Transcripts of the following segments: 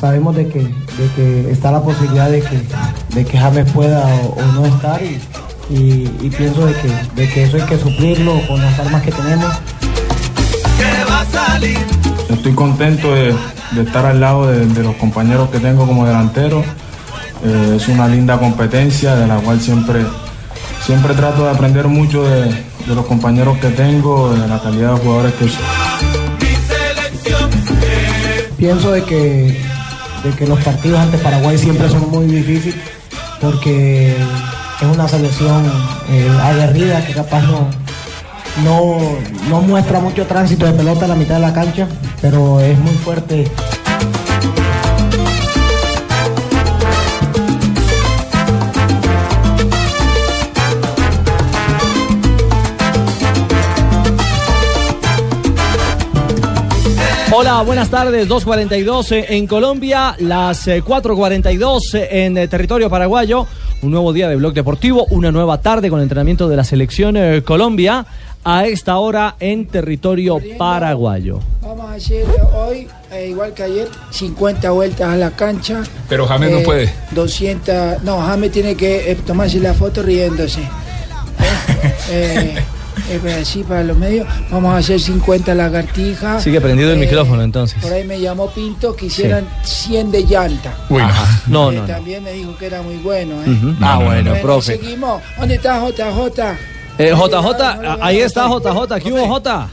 Sabemos de que, de que está la posibilidad de que, de que James pueda o, o no estar y, y- y pienso de que, de que eso hay que suplirlo con las armas que tenemos. Estoy contento de, de estar al lado de, de los compañeros que tengo como delantero. Eh, es una linda competencia de la cual siempre, siempre trato de aprender mucho de, de los compañeros que tengo, de la calidad de jugadores que son. Pienso de que, de que los partidos ante Paraguay siempre son muy difíciles porque es una selección eh, aguerrida que capaz no, no, no muestra mucho tránsito de pelota a la mitad de la cancha, pero es muy fuerte. Hola, buenas tardes. 2.42 en Colombia, las eh, 4.42 en eh, territorio paraguayo. Un nuevo día de Blog Deportivo, una nueva tarde con entrenamiento de la selección eh, Colombia. A esta hora en territorio paraguayo. Vamos a hacer hoy, eh, igual que ayer, 50 vueltas a la cancha. Pero James no Eh, puede. 200. No, James tiene que eh, tomarse la foto riéndose. ¿Eh? Así para los medios. Vamos a hacer 50 lagartijas. Sigue prendido el Eh, micrófono entonces. Por ahí me llamó Pinto que hicieran 100 de llanta. Uy, no. No, Eh, no, no. También me dijo que era muy bueno. ¿eh? Ah, no, no, bueno, no. profe. Seguimos. ¿Dónde está JJ? Eh, JJ, ahí está. JJ. ¿Qué hubo J?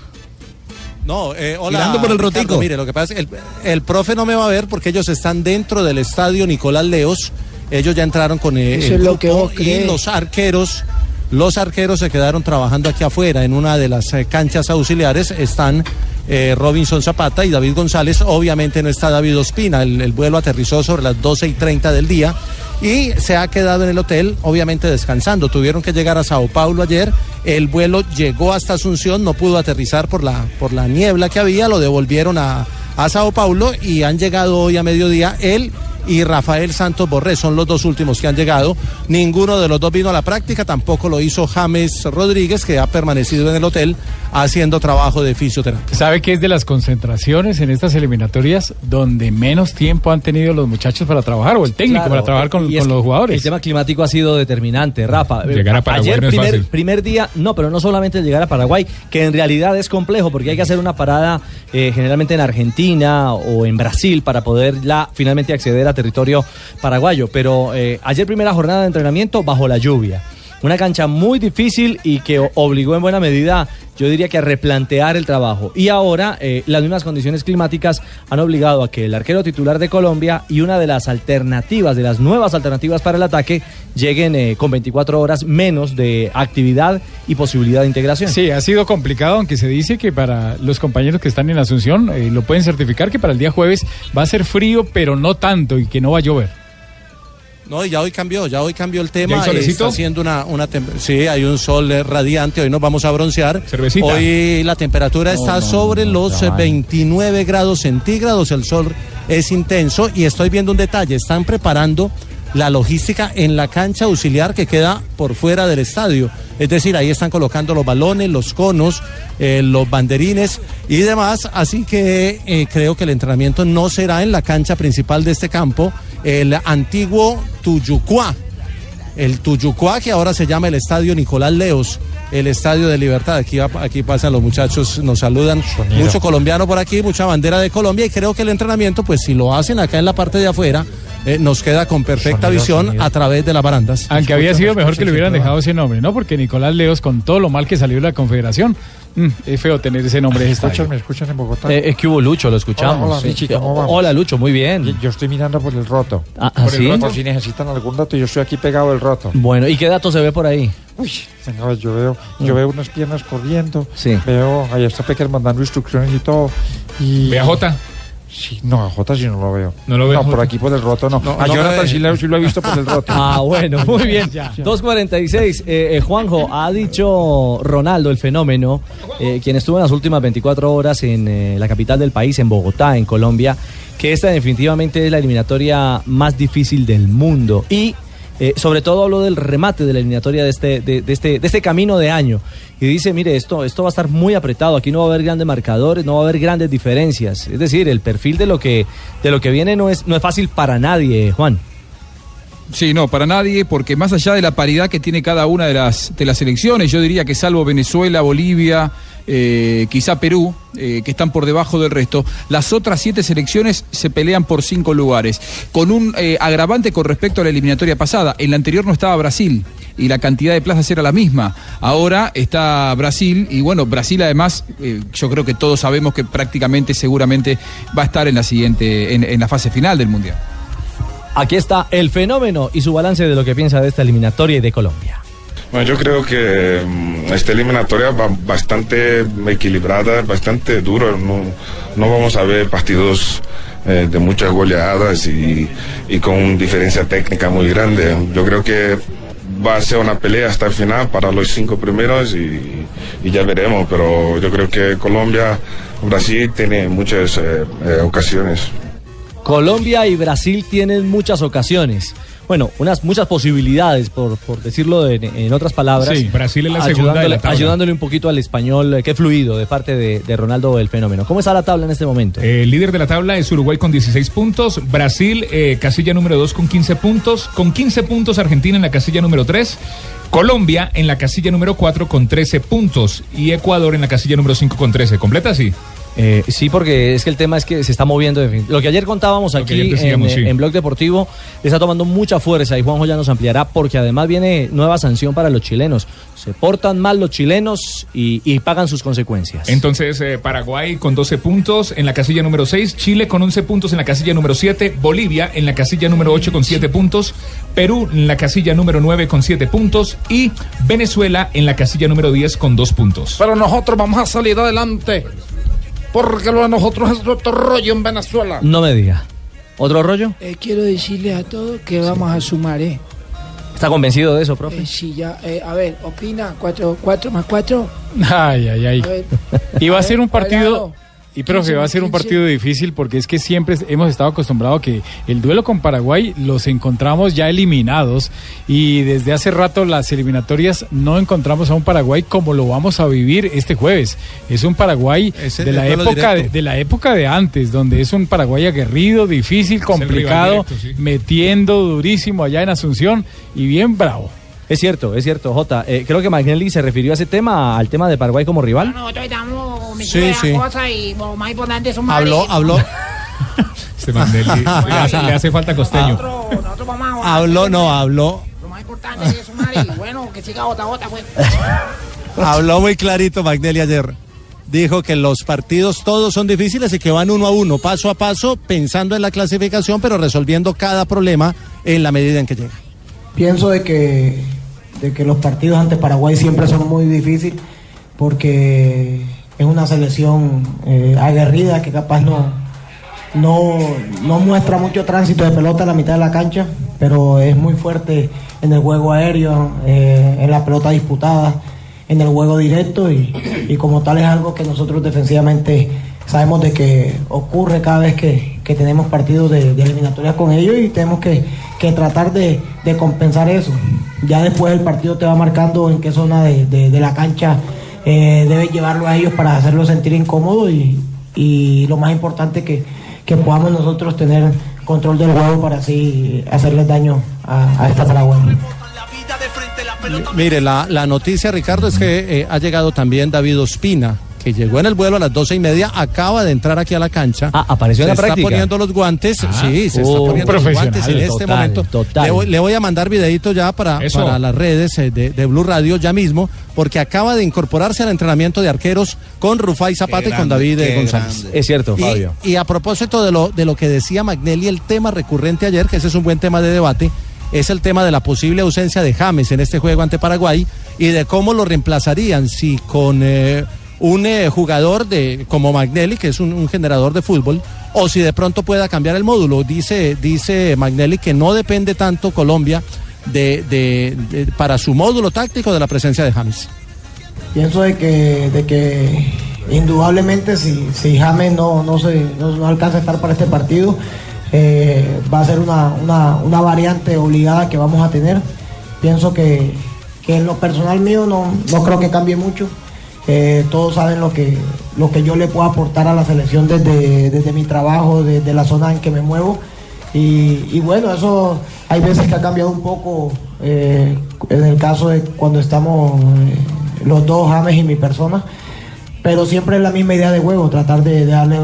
No, eh, hola. Tirando por el Ricardo, rotico. Mire, lo que pasa es que el, el profe no me va a ver porque ellos están dentro del estadio Nicolás Leos. Ellos ya entraron con eh, Eso el es lo que grupo y los arqueros. Los arqueros se quedaron trabajando aquí afuera en una de las eh, canchas auxiliares. Están eh, Robinson Zapata y David González. Obviamente no está David Ospina. El, el vuelo aterrizó sobre las 12 y 30 del día y se ha quedado en el hotel, obviamente descansando. Tuvieron que llegar a Sao Paulo ayer. El vuelo llegó hasta Asunción, no pudo aterrizar por la, por la niebla que había. Lo devolvieron a, a Sao Paulo y han llegado hoy a mediodía. Él y Rafael Santos Borré son los dos últimos que han llegado. Ninguno de los dos vino a la práctica, tampoco lo hizo James Rodríguez, que ha permanecido en el hotel haciendo trabajo de fisioterapia. ¿Sabe que es de las concentraciones en estas eliminatorias donde menos tiempo han tenido los muchachos para trabajar o el técnico Claro, para trabajar con, los jugadores? El tema climático ha sido determinante, Rafa. Llegar a Paraguay Ayer, no es primer, fácil. primer día, no, pero no solamente llegar a Paraguay, que en realidad es complejo porque hay que hacer una parada eh, generalmente en Argentina o en Brasil para poder ya finalmente acceder a territorio paraguayo. Pero eh, ayer primera jornada de entrenamiento bajo la lluvia. Una cancha muy difícil y que obligó en buena medida, yo diría que a replantear el trabajo. Y ahora eh, las mismas condiciones climáticas han obligado a que el arquero titular de Colombia y una de las alternativas, de las nuevas alternativas para el ataque, lleguen eh, con 24 horas menos de actividad y posibilidad de integración. Sí, ha sido complicado, aunque se dice que para los compañeros que están en Asunción eh, lo pueden certificar que para el día jueves va a ser frío, pero no tanto y que no va a llover. No, y ya hoy cambió, ya hoy cambió el tema. ¿Ya hay solecito? Está haciendo una, una sí, hay un sol radiante, hoy nos vamos a broncear. Cervecita. Hoy la temperatura está sobre los eh, 29 grados centígrados, el sol es intenso y estoy viendo un detalle, están preparando la logística en la cancha auxiliar que queda por fuera del estadio. Es decir, ahí están colocando los balones, los conos, eh, los banderines y demás. Así que eh, creo que el entrenamiento no será en la cancha principal de este campo, el antiguo Tuyucuá. El Tuyucuá, que ahora se llama el Estadio Nicolás Leos, el Estadio de Libertad. Aquí, aquí pasan los muchachos, nos saludan. Mucho colombiano por aquí, mucha bandera de Colombia. Y creo que el entrenamiento, pues si lo hacen acá en la parte de afuera, eh, nos queda con perfecta Sonido, visión sonido. a través de las barandas. Aunque había sido me mejor escucha que le hubieran dejado ese nombre, ¿no? Porque Nicolás Leos, con todo lo mal que salió de la Confederación, mm, es feo tener ese nombre. estadio. ¿Me escuchan en Bogotá? Eh, es que hubo Lucho, lo escuchamos. Hola, hola, Sí. Richie, ¿cómo vamos? Hola, Lucho, muy bien. Yo estoy mirando por el roto. Ah, ¿ah, por sí? el roto, si necesitan algún dato, yo estoy aquí pegado del roto. Bueno, ¿y qué dato se ve por ahí? Uy, ver, yo veo, yo Mm. veo unas piernas corriendo. Sí. Veo, ahí está Pecker mandando instrucciones y todo. Y... ¿Ve a Jota? Sí, no, a Jota sí no lo veo. No lo ve No, por aquí por el roto no. No, a Jonathan sí, lo- sí lo he visto por el roto. Ah, bueno, muy bien. 2.46. Eh, eh, Juanjo, ha dicho Ronaldo, el fenómeno, eh, quien estuvo en las últimas 24 horas en eh, la capital del país, en Bogotá, en Colombia, que esta definitivamente es la eliminatoria más difícil del mundo. Y eh, sobre todo habló del remate de la eliminatoria de este, de, de este, de este camino de año. Y dice, mire, esto, esto va a estar muy apretado, aquí no va a haber grandes marcadores, no va a haber grandes diferencias. Es decir, el perfil de lo que, de lo que viene no es, no es fácil para nadie, Juan. Sí, no, para nadie, porque más allá de la paridad que tiene cada una de las, de las elecciones, yo diría que salvo Venezuela, Bolivia, eh, quizá Perú, eh, que están por debajo del resto, las otras siete selecciones se pelean por cinco lugares, con un eh, agravante con respecto a la eliminatoria pasada. En la anterior no estaba Brasil y la cantidad de plazas era la misma. Ahora está Brasil y bueno, Brasil además, yo creo que todos sabemos que prácticamente, seguramente va a estar en la siguiente, en- en la fase final del Mundial. Aquí está el fenómeno y su balance de lo que piensa de esta eliminatoria de Colombia. Bueno, yo creo que mm, esta eliminatoria va bastante equilibrada, bastante duro. No, no vamos a ver partidos eh, de muchas goleadas y, y con diferencia técnica muy grande. Yo creo que va a ser una pelea hasta el final para los cinco primeros y, y ya veremos. Pero yo creo que Colombia, Brasil tiene muchas eh, eh, ocasiones. Colombia y Brasil tienen muchas ocasiones. Bueno, unas muchas posibilidades, por, por decirlo de- en otras palabras. Sí, Brasil es la segunda de la ayudándole, tabla. ayudándole un poquito al español, eh, qué fluido de parte de, de Ronaldo el fenómeno. ¿Cómo está la tabla en este momento? El líder de la tabla es Uruguay con 16 puntos, Brasil eh, casilla número 2 con 15 puntos, con 15 puntos Argentina en la casilla número 3, Colombia en la casilla número 4 con 13 puntos y Ecuador en la casilla número 5 con 13. ¿Completa así? Eh, sí, porque es que el tema es que se está moviendo. de fin. Lo que ayer contábamos Lo aquí ayer decíamos, en, sí. en Blog Deportivo está tomando mucha fuerza y Juanjo ya nos ampliará porque además viene nueva sanción para los chilenos. Se portan mal los chilenos y, y pagan sus consecuencias. Entonces, eh, Paraguay con 12 puntos en la casilla número 6, Chile con 11 puntos en la casilla número 7, Bolivia en la casilla número 8 con 7 puntos, Perú en la casilla número 9 con 7 puntos y Venezuela en la casilla número 10 con 2 puntos. Pero nosotros vamos a salir adelante. Porque lo de nosotros es otro rollo en Venezuela. No me diga. ¿Otro rollo? Eh, quiero decirles a todos que vamos a sumar, ¿eh? ¿Está convencido de eso, profe? Eh, sí, ya, eh, a ver, opina, cuatro, cuatro más cuatro. Ay, ay, ay. A ver, Y va a a ser un partido, cuadrado. Y profe, 15, va a ser un 15. partido difícil porque es que siempre hemos estado acostumbrados a que el duelo con Paraguay los encontramos ya eliminados y desde hace rato las eliminatorias no encontramos a un Paraguay como lo vamos a vivir este jueves. Es un Paraguay de la época de, de la época de antes, donde es un Paraguay aguerrido, difícil, complicado, directo, sí. metiendo durísimo allá en Asunción y bien bravo. Es cierto, es cierto, Jota. Eh, creo que Magnelli se refirió a ese tema, al tema de Paraguay como rival. Nosotros estamos Sí, de sí. la cosa y lo más importante es un Habló, habló, Este Mandelli, le, hace, le hace falta costeño. Nosotros, nosotros vamos a habló, no, habló, Lo más importante es sumar y bueno, que siga otra otra pues. habló muy clarito Magnelli ayer. Dijo que los partidos todos son difíciles y que van uno a uno, paso a paso, pensando en la clasificación, pero resolviendo cada problema en la medida en que llega. Pienso de que, de que los partidos ante Paraguay siempre son muy difíciles porque es una selección eh, aguerrida que capaz no, no, no muestra mucho tránsito de pelota a la mitad de la cancha, pero es muy fuerte en el juego aéreo, eh, en la pelota disputada, en el juego directo y, y como tal es algo que nosotros defensivamente sabemos de que ocurre cada vez que, que tenemos partidos de, de eliminatorias con ellos y tenemos que, que tratar de, de compensar eso. Ya después el partido te va marcando en qué zona de, de- la cancha eh, debes llevarlo a ellos para hacerlo sentir incómodo y, y lo más importante que, que podamos nosotros tener control del juego para así hacerles daño a, a esta Paraguay. Mire, la, la noticia, Ricardo, es que eh, ha llegado también David Ospina, que llegó en el vuelo a las doce y media, acaba de entrar aquí a la cancha. Ah, apareció en se la práctica. está poniendo los guantes, Ah. sí, se Oh, está poniendo los guantes en este total, momento. total. Le, voy, le voy a mandar videito ya para, Eso. para las redes eh, de, de Blue Radio ya mismo, porque acaba de incorporarse al entrenamiento de arqueros con Rufai Zapata y con David eh, González. Es cierto, Y- Fabio. Y, a propósito de lo, de lo que decía Magnelli, el tema recurrente ayer, que ese es un buen tema de debate, es el tema de la posible ausencia de James en este juego ante Paraguay y de cómo lo reemplazarían, si con eh, un eh, jugador de como Magnelli, que es un, generador de fútbol, o si de pronto pueda cambiar el módulo. Dice, dice Magnelli que no depende tanto Colombia de, de- de- para su módulo táctico de la presencia de James. Pienso de que, de que indudablemente si, si James no, no, se, no, no alcanza a estar para este partido, eh, va a ser una, una, una variante obligada que vamos a tener. Pienso que, que en lo personal mío no, no creo que cambie mucho. Eh, todos saben lo que, lo que yo le puedo aportar a la selección desde, desde mi trabajo, desde la zona en que me muevo. Y, bueno, eso hay veces que ha cambiado un poco eh, en el caso de cuando estamos eh, los dos, James y mi persona. Pero siempre es la misma idea de juego, tratar de, de darle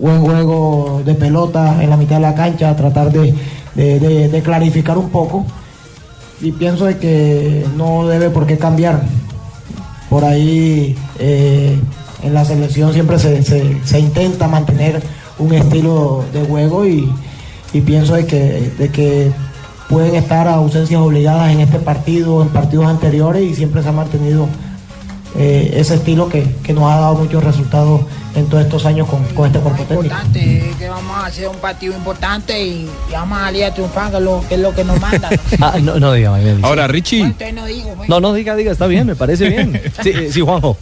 buen juego de pelota en la mitad de la cancha, tratar de, de- de- de clarificar un poco. Y pienso de que no debe por qué cambiar. Por ahí eh, en la selección siempre se, se- intenta mantener un estilo de juego y, y pienso de que, de que pueden estar ausencias obligadas en este partido, en partidos anteriores y siempre se ha mantenido eh, ese estilo que, que nos ha dado muchos resultados en todos estos años con, con este cuerpo técnico. importante, que vamos a hacer un partido importante y, y vamos a salir a triunfar, que es lo que, es lo que nos manda. Ah, no, no diga, Magnelli. Ahora, Richie. Entonces no digo, pues. No, no diga, diga, está bien, me parece bien. Sí, sí Juanjo.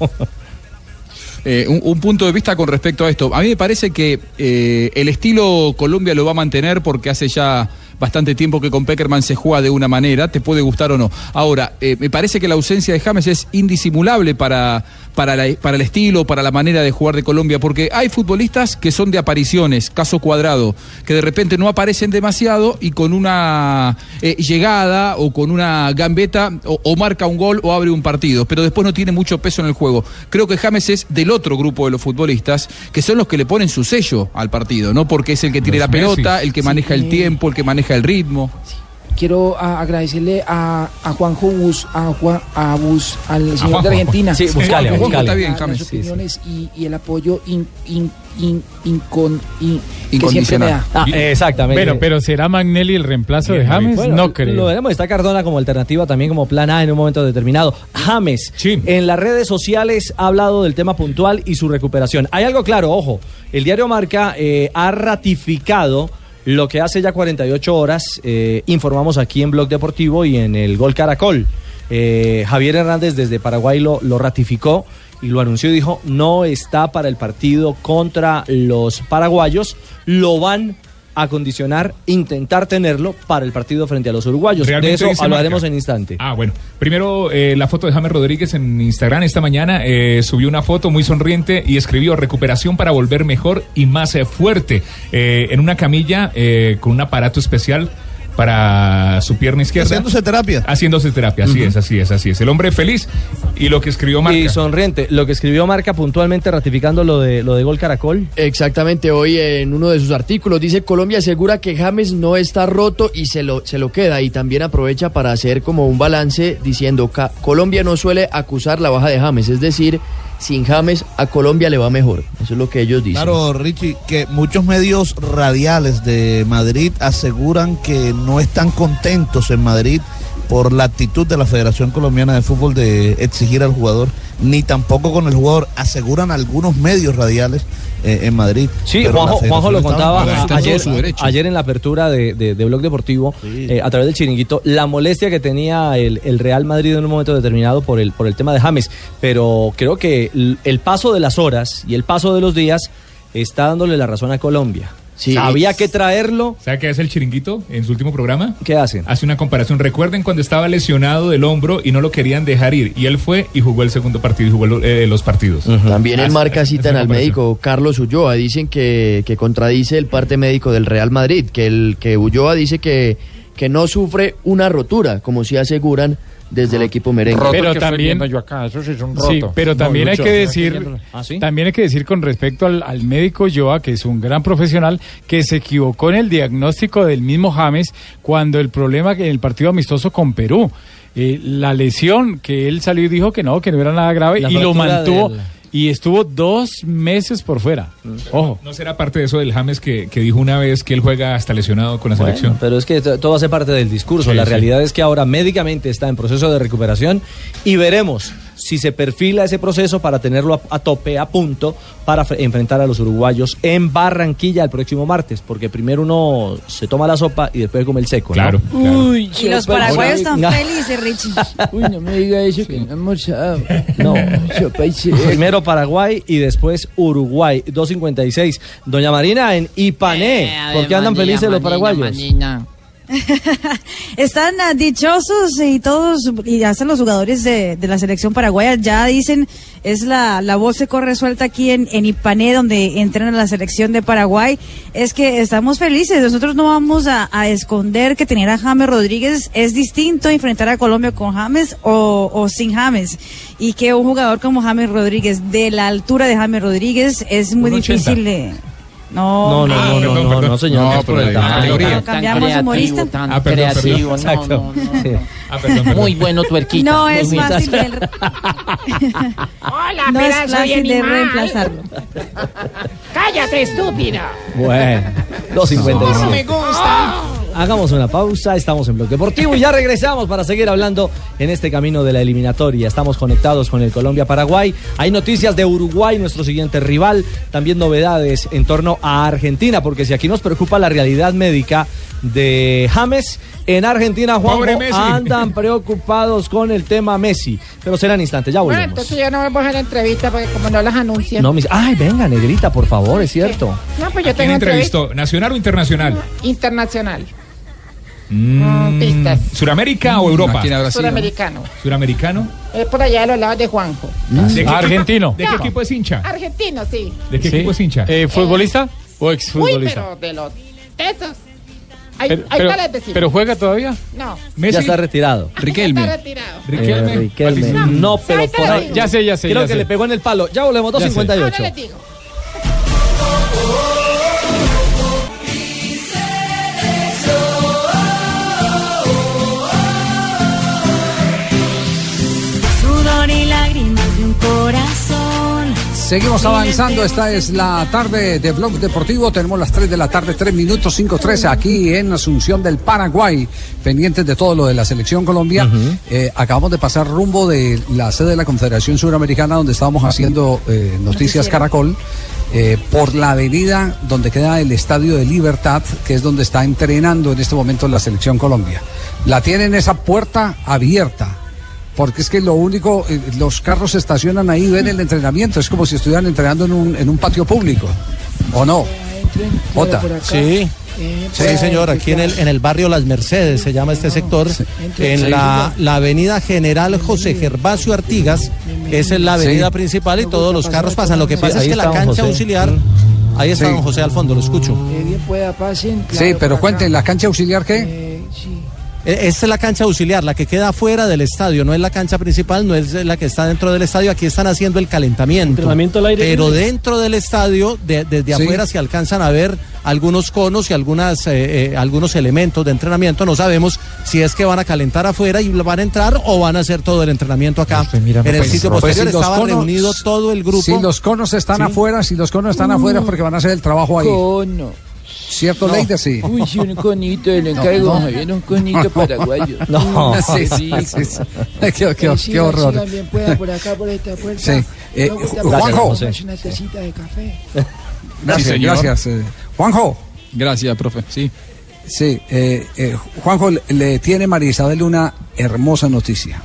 Eh, un, un punto de vista con respecto a esto. A mí me parece que eh, el estilo Colombia lo va a mantener porque hace ya bastante tiempo que con Peckerman se juega de una manera, te puede gustar o no. Ahora, eh, me parece que la ausencia de James es indisimulable para, para, la- para el estilo, para la manera de jugar de Colombia, porque hay futbolistas que son de apariciones, caso cuadrado, que de repente no aparecen demasiado y con una eh, llegada o con una gambeta o, o marca un gol o abre un partido, pero después no tiene mucho peso en el juego. Creo que James es del otro grupo de los futbolistas, que son los que le ponen su sello al partido, ¿no? Porque es el que tiene Los la pelota, el que Sí, maneja el tiempo, el que maneja el ritmo. Quiero a- agradecerle a, a Juanjo Bus, a Juan, a Bus, al señor de. Argentina. Sí, Buscalia, Juanjo, Buscalia. Está bien. Las Sí, sí. opiniones y, y el apoyo in- in- in- incon- Incondicional. Ah, exactamente. Bueno, pero ¿será Magnelli el reemplazo de James? Bueno, no creo. Lo veremos. Está Cardona como alternativa también como plan A en un momento determinado. James, en las redes sociales ha hablado del tema puntual y su recuperación. Hay algo claro, ojo. El diario Marca eh, ha ratificado lo que hace ya 48 horas eh, informamos aquí en Blog Deportivo y en el Gol Caracol. Eh, Javier Hernández desde Paraguay lo, lo ratificó y lo anunció y dijo no está para el partido contra los paraguayos. Lo van a condicionar, intentar tenerlo para el partido frente a los uruguayos. De eso hablaremos Marca. en instante. Ah, bueno. Primero, eh, la foto de James Rodríguez en Instagram esta mañana eh, subió una foto muy sonriente y escribió recuperación para volver mejor y más eh, fuerte eh, en una camilla eh, con un aparato especial para su pierna izquierda. Haciéndose terapia. Haciéndose terapia, así es, así es, así es. El hombre feliz y lo que escribió Marca. Y sonriente, lo que escribió Marca puntualmente ratificando lo de lo de Gol Caracol. Exactamente, hoy en uno de sus artículos dice Colombia asegura que James no está roto y se lo, se lo queda y también aprovecha para hacer como un balance diciendo Colombia no suele acusar la baja de James, es decir, sin James a Colombia le va mejor, eso es lo que ellos dicen. Claro, Richie, que muchos medios radiales de Madrid aseguran que no están contentos en Madrid por la actitud de la Federación Colombiana de Fútbol de exigir al jugador, ni tampoco con el jugador, aseguran algunos medios radiales eh, en Madrid. Sí, Juanjo, lo contaba a- ayer, en la apertura de, de- de Blog Deportivo, eh, a través del chiringuito, la molestia que tenía el, el Real Madrid en un momento determinado por el, por el tema de James. Pero creo que el paso de las horas y el paso de los días está dándole la razón a Colombia. Sí. Había que traerlo. ¿Sabe qué hace el chiringuito en su último programa? ¿Qué hace? Hace una comparación. Recuerden cuando estaba lesionado del hombro y no lo querían dejar ir. Y él fue y jugó el segundo partido y jugó eh, los partidos. También en marca citan al médico Carlos Ulloa, dicen que, que contradice el parte médico del Real Madrid, que el que Ulloa dice que, que no sufre una rotura, como si aseguran desde el equipo merengue. Pero también, yo acá, eso sí es un sí, roto. pero No, también hay que decir. ¿Ah, sí? también hay que decir con respecto al, al médico Joa, que es un gran profesional, que se equivocó en el diagnóstico del mismo James cuando el problema que en el partido amistoso con Perú, eh, la lesión que él salió y dijo que no, que no era nada grave La y lo mantuvo del- y estuvo dos meses por fuera. Ojo. ¿No será parte de eso del James que, que dijo una vez que él juega hasta lesionado con la Bueno, selección? pero es que to- todo hace parte del discurso. Sí, la sí. realidad es que ahora médicamente está en proceso de recuperación y veremos si se perfila ese proceso para tenerlo a, a tope, a punto, para fre- enfrentar a los uruguayos en Barranquilla el próximo martes, porque primero uno se toma la sopa y después come el seco. ¿no? Claro, Uy, Y los paraguayos están felices, Richie. Uy, no me diga eso que no he almorzado. No. Sopa y seco. Primero Paraguay y después Uruguay. 2.56. Doña Marina en Ipané. ¿Por qué andan felices los paraguayos? Están ah, dichosos y todos, y hasta los jugadores de, de la selección paraguaya ya dicen, es la, la voz que corre suelta aquí en, en Ipané, donde entrenan a la selección de Paraguay, es que estamos felices. Nosotros no vamos a, a esconder que tener a James Rodríguez es distinto a enfrentar a Colombia con James o, o sin James. Y que un jugador como James Rodríguez, de la altura de James Rodríguez, es muy 1.80. difícil. de- No, No, no, no, no, no, no, señor. No, por el categoría. Cambiamos humorista. tan Ah, perdón, perdón. creativo, no, Exacto. no, no, Sí. no. Ah, perdón, perdón. Muy bueno tuerquita. No es fácil de, Hola, no es fácil de reemplazarlo. Cállate, estúpida. Bueno, No me 2.55. gusta. Hagamos una pausa, estamos en Bloque Deportivo y ya regresamos para seguir hablando en este camino de la eliminatoria. Estamos conectados con el Colombia-Paraguay. Hay noticias de Uruguay, nuestro siguiente rival. También novedades en torno a Argentina, porque si aquí nos preocupa la realidad médica de James, en Argentina, Pobre Juan, Messi. andan preocupados con el tema Messi. Pero será en instante, ya Bueno, volvemos. entonces yo no voy a la entrevista porque como no las anuncian. No, mis... Ay, venga, negrita, por favor, es cierto. No, pues yo ¿Quién tengo entrevista entrevistó? ¿Nacional o internacional? internacional. Mm, pistas. ¿Suramérica o Europa? Suramericano. ¿Suramericano? Es por allá de los lados de Juanjo. ¿De qué- Argentino. ¿De qué equipo es hincha? Argentino, sí. ¿De qué Sí. equipo es hincha? Eh, ¿Futbolista o Uy, exfutbolista? pero de los. Ahí, Pero, ahí pero- está la decisión. pero juega todavía. No. ¿Messi? Ya está retirado. Riquelme. Está retirado. ¿Riquelme? Eh, Riquelme. No, pero por ahí. Ya sé, ya sé. Creo ya que sé. le pegó en el palo. Ya volvemos, Ya sé. 2.58. Ahora les digo. Seguimos avanzando, esta es la tarde de Blog Deportivo, tenemos las 3 de la tarde, 3 minutos 5-3 aquí en Asunción del Paraguay, pendientes de todo lo de la selección Colombia. Eh, acabamos de pasar rumbo de la sede de la Confederación Suramericana donde estábamos haciendo eh, Noticias. Caracol, eh, por la avenida donde queda el Estadio de Libertad, que es donde está entrenando en este momento la selección Colombia. La tienen esa puerta abierta. Porque es que lo único, eh, los carros se estacionan ahí, ven el entrenamiento, es como si estuvieran entrenando en un, en un patio público, ¿o no? Acá. Sí. Eh, Sí, señor, aquí en el, en el barrio Las Mercedes se llama este sector, en la, la avenida General José Gervasio Artigas, esa es la avenida Sí. principal y todos los carros pasan. Lo que Sí, pasa es que la cancha José. auxiliar, ahí está Sí. don José al fondo, lo escucho. Eh, bien pueda pasen. Sí, pero cuenten. ¿la cancha auxiliar qué? Eh, Esta es la cancha auxiliar, la que queda fuera del estadio, no es la cancha principal, no es la que está dentro del estadio. Aquí están haciendo el calentamiento. Entrenamiento al aire Pero libre. dentro del estadio, de- desde Sí. afuera, se alcanzan a ver algunos conos y algunas, eh, eh, algunos elementos de entrenamiento. No sabemos si es que van a calentar afuera y van a entrar o van a hacer todo el entrenamiento acá. en el Pues, sitio pues, posterior si estaba conos- reunido todo el grupo. Si los conos están Sí. afuera, si los conos están afuera es porque van a hacer el trabajo ahí. Cono. ¿Cierto, Leida? Sí. Uy, sí, un conito, le encargo, Javier, un conito paraguayo. No. Sí, Qué sí, sí, sí. Qué, qué- qué horror. bien pueda por acá, por esta puerta. Sí. Eh, Juanjo. tomas una tacita de café. Gracias, Sí, señor. gracias. eh. Juanjo. Gracias, profe. Sí. Sí, eh, eh, Juanjo, le- le tiene María Isabel una hermosa noticia.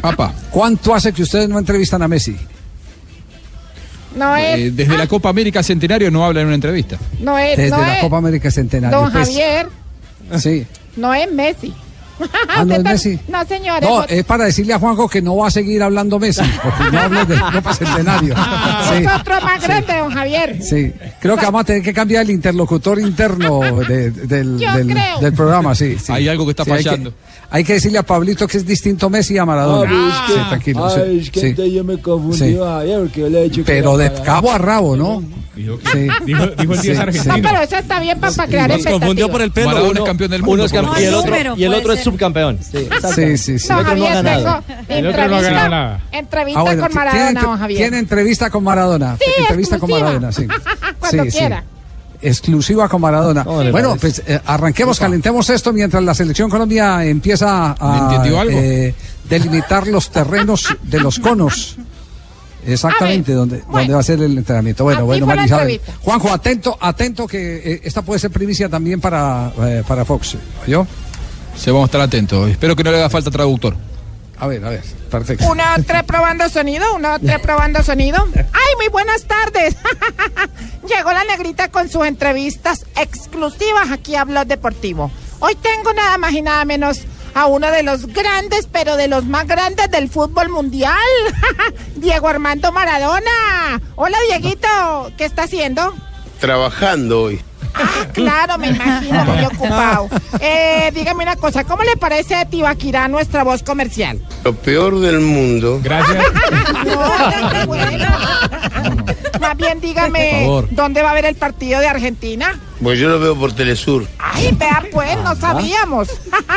Papá, ¿Cuánto hace que ustedes no entrevistan a Messi? No es, eh, desde la Copa América Centenario no habla en una entrevista. no es, Desde no la es. Copa América Centenario. Don pues. Javier, Sí. no es Messi. Ah, no es Messi. No, señores. No, es para decirle a Juanjo que no va a seguir hablando Messi, porque no hables de Copa Centenario. Sí, Es otro más grande, don Javier. sí. Creo que vamos a tener que cambiar el interlocutor interno de- del, del- programa, sí, sí. Hay algo que está Sí, hay fallando. Hay que decirle a Pablito que es distinto Messi a Maradona. Ah, sí, es que- tranquilo. ah, sí, es que sí. entonces yo me confundí, Sí. Javier, porque yo le he dicho que Pero de para- cabo a rabo, ¿no? Sí. Dijo, dijo el 10 Sí, argentino. No, pero eso está bien para, crear Nos confundió por el pelo. Maradona uno- es campeón del Uno mundo. es campeón y el otro, y el otro es subcampeón. Sí, Sí, sí, sí. No, otro no ha Javier, ganado. tengo El otro no ha ganado entrevista, nada. entrevista Ah, bueno, con ¿tiene, Maradona, don Javier. tiene entrevista con Maradona. Sí, entrevista con. Maradona, sí. Cuando Sí, sí. quiera. Exclusiva con Maradona. ¿Cómo le Bueno, parece? pues eh, arranquemos, calentemos esto mientras la selección Colombia empieza ¿Me a eh, delimitar los terrenos de los conos. Exactamente, ver, donde, bueno. donde va a ser el entrenamiento. Bueno, bueno, fue la María Isabel. entrevista. Juanjo, atento, atento que eh, esta puede ser primicia también para, eh, para Fox. ¿Yo? Se vamos a estar atentos. Espero que no le haga falta traductor. A ver, a ver, perfecto. Uno, tres, probando sonido. Uno, tres, probando sonido. ¡Ay, muy buenas tardes! Llegó la negrita con sus entrevistas exclusivas aquí a Blog Deportivo. Hoy tengo nada más y nada menos a uno de los grandes, pero de los más grandes del fútbol mundial. Diego Armando Maradona. Hola, Dieguito. ¿Qué está haciendo? Trabajando hoy. Ah, claro, me imagino, muy ocupado. Eh, dígame una cosa, ¿cómo le parece Tibaquirá nuestra voz comercial? Lo peor del mundo. Gracias. No, qué bueno. Más bien dígame. ¿dónde va a haber el partido de Argentina? Pues yo lo veo por Telesur. Ay, vea pues, no sabíamos.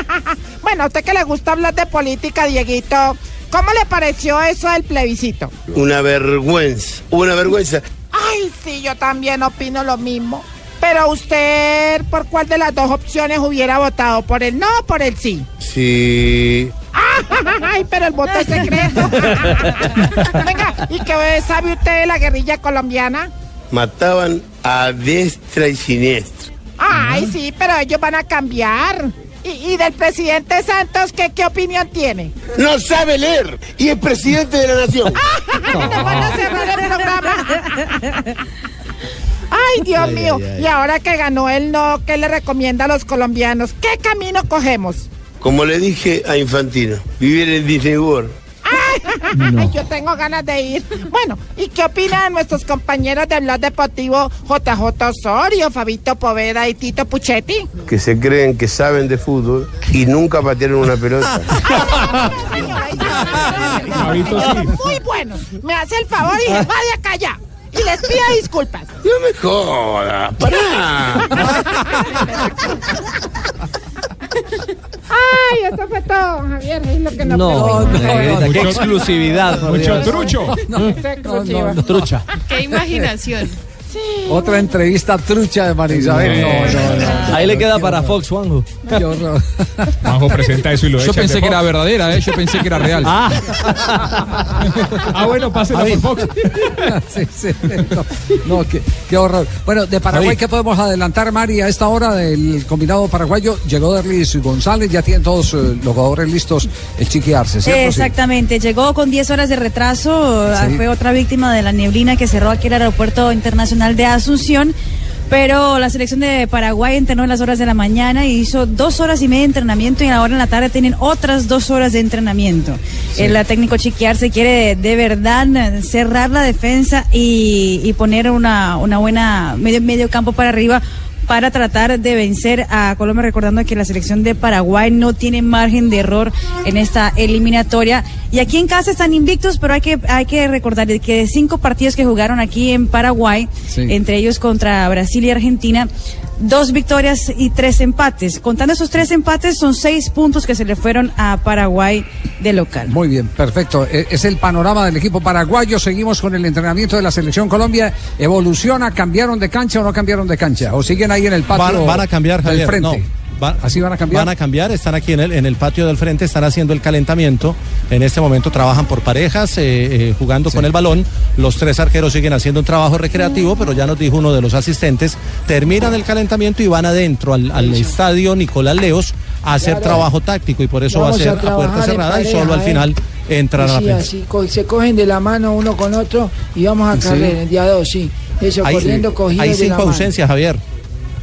bueno, a usted que le gusta hablar de política, Dieguito, ¿cómo le pareció eso del plebiscito? Una vergüenza. Una vergüenza. Ay, sí, yo también opino lo mismo. Pero usted, ¿por cuál de las dos opciones hubiera votado? ¿Por el no o por el sí? Sí. Ay, pero el voto es secreto. Venga, ¿y qué sabe usted de la guerrilla colombiana? Mataban a diestra y siniestra. Ay, sí, pero ellos van a cambiar. ¿Y, y del presidente Santos qué, qué opinión tiene? No sabe leer y es presidente de la nación. Nos van a cerrar el programa. Ay, Dios Ay, mío. ay, ay. Y ahora que ganó el no, ¿qué le recomienda a los colombianos? ¿Qué camino cogemos? Como le dije a Infantino, vivir en Disney World. Ay, yo tengo ganas de ir. Bueno, ¿y qué opinan nuestros compañeros del blog deportivo JJ Osorio, Fabito Poveda y Tito Puchetti? Que se creen que saben de fútbol y nunca patearon una pelota. Muy bueno. Me hace el favor y se va de acá ya. Y les pido disculpas. No me jodas, pará. Ay, eso fue todo, Javier. Es lo que no, No, perdí. negrita, qué exclusividad. por mucho Dios. trucho. Mucha exclusiva. Trucha. Qué imaginación. Otra entrevista trucha de María Isabel. No, no, no. Ahí le queda para Fox, Juanjo. Qué horror. Juanjo presenta eso y lo Yo echa pensé que era verdadera, ¿eh? yo pensé que era real. Ah, Ah, bueno, pásela por Fox. Sí, sí. No, no, qué, qué horror. Bueno, de Paraguay. ¿qué podemos adelantar, Mari? A esta hora del combinado paraguayo llegó Derlis González, ya tienen todos eh, los jugadores listos, el Chiqui Arce, ¿cierto? Sí. Exactamente, llegó con 10 horas de retraso, Sí. fue otra víctima de la neblina que cerró aquí el aeropuerto internacional de Asunción. Pero la selección de Paraguay entrenó en las horas de la mañana y hizo dos horas y media de entrenamiento y ahora en la tarde tienen otras dos horas de entrenamiento. El técnico Chiquiar se quiere de verdad cerrar la defensa y, y poner una, una buena medio, medio campo para arriba para tratar de vencer a Colombia, recordando que la selección de Paraguay no tiene margen de error en esta eliminatoria. Y aquí en casa están invictos, pero hay que, hay que recordar que de cinco partidos que jugaron aquí en Paraguay, Sí. entre ellos contra Brasil y Argentina, dos victorias y tres empates. Contando esos tres empates, son seis puntos que se le fueron a Paraguay de local. Muy bien, perfecto. E- Es el panorama del equipo paraguayo. Seguimos con el entrenamiento de la selección Colombia. ¿Evoluciona? ¿Cambiaron de cancha o no cambiaron de cancha? ¿O siguen ahí en el patio Van, van a cambiar, del Javier. frente? No, va- ¿Así van a cambiar? Van a cambiar, están aquí en el, en el patio del frente, están haciendo el calentamiento. En este momento trabajan por parejas, eh, eh, jugando con el balón. Los tres arqueros siguen haciendo un trabajo recreativo, pero ya nos dijo uno de los asistentes, terminan el calentamiento y van adentro al, al estadio Nicolás Leos a hacer Claro. trabajo táctico y por eso Vamos va a ser a a, puerta cerrada y pareja, solo al ¿eh? final entran a la Sí, prensa. así, co- se cogen de la mano uno con otro y vamos a Sí. correr el día dos, sí. Eso, Hay, corriendo cogidos hay de la cinco mano. ausencias, Javier.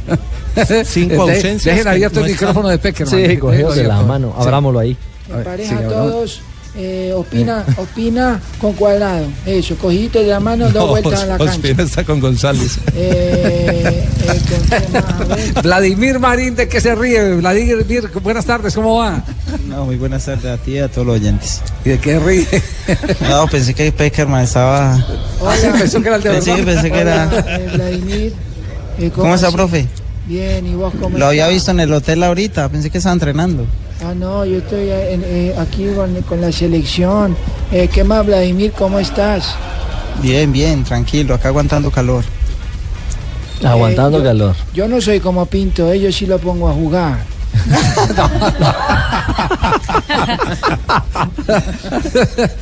cinco De- ausencias. Dejen abierto no el micrófono de Peckerman. Sí, de la mano. Abrámoslo ahí. Pareja siga, todos. eh, opina, opina con cuadrado. Eso, cogidito de la mano, dos No, vueltas a la cancha. Ospina está con González. Eh, eh. A. Vladimir Marín, ¿de qué se ríe? Vladimir, buenas tardes, ¿cómo va? No, muy buenas tardes a ti y a todos los oyentes. ¿Y de qué ríe? No, pensé que Peckerman estaba. Ah, sí, pensó que era el de Pensé, verdad. pensé que era. Hola, eh, Vladimir. Eh, ¿Cómo está, profe? Bien, ¿y vos cómo Lo había visto en el hotel ahorita, pensé que estaba entrenando. Ah, no, yo estoy en- eh, aquí con, con la selección. Eh, ¿Qué más, Vladimir? ¿Cómo estás? Bien, bien, tranquilo, acá aguantando calor. Aguantando Eh, yo- calor. Yo no soy como Pinto, eh, yo sí lo pongo a jugar.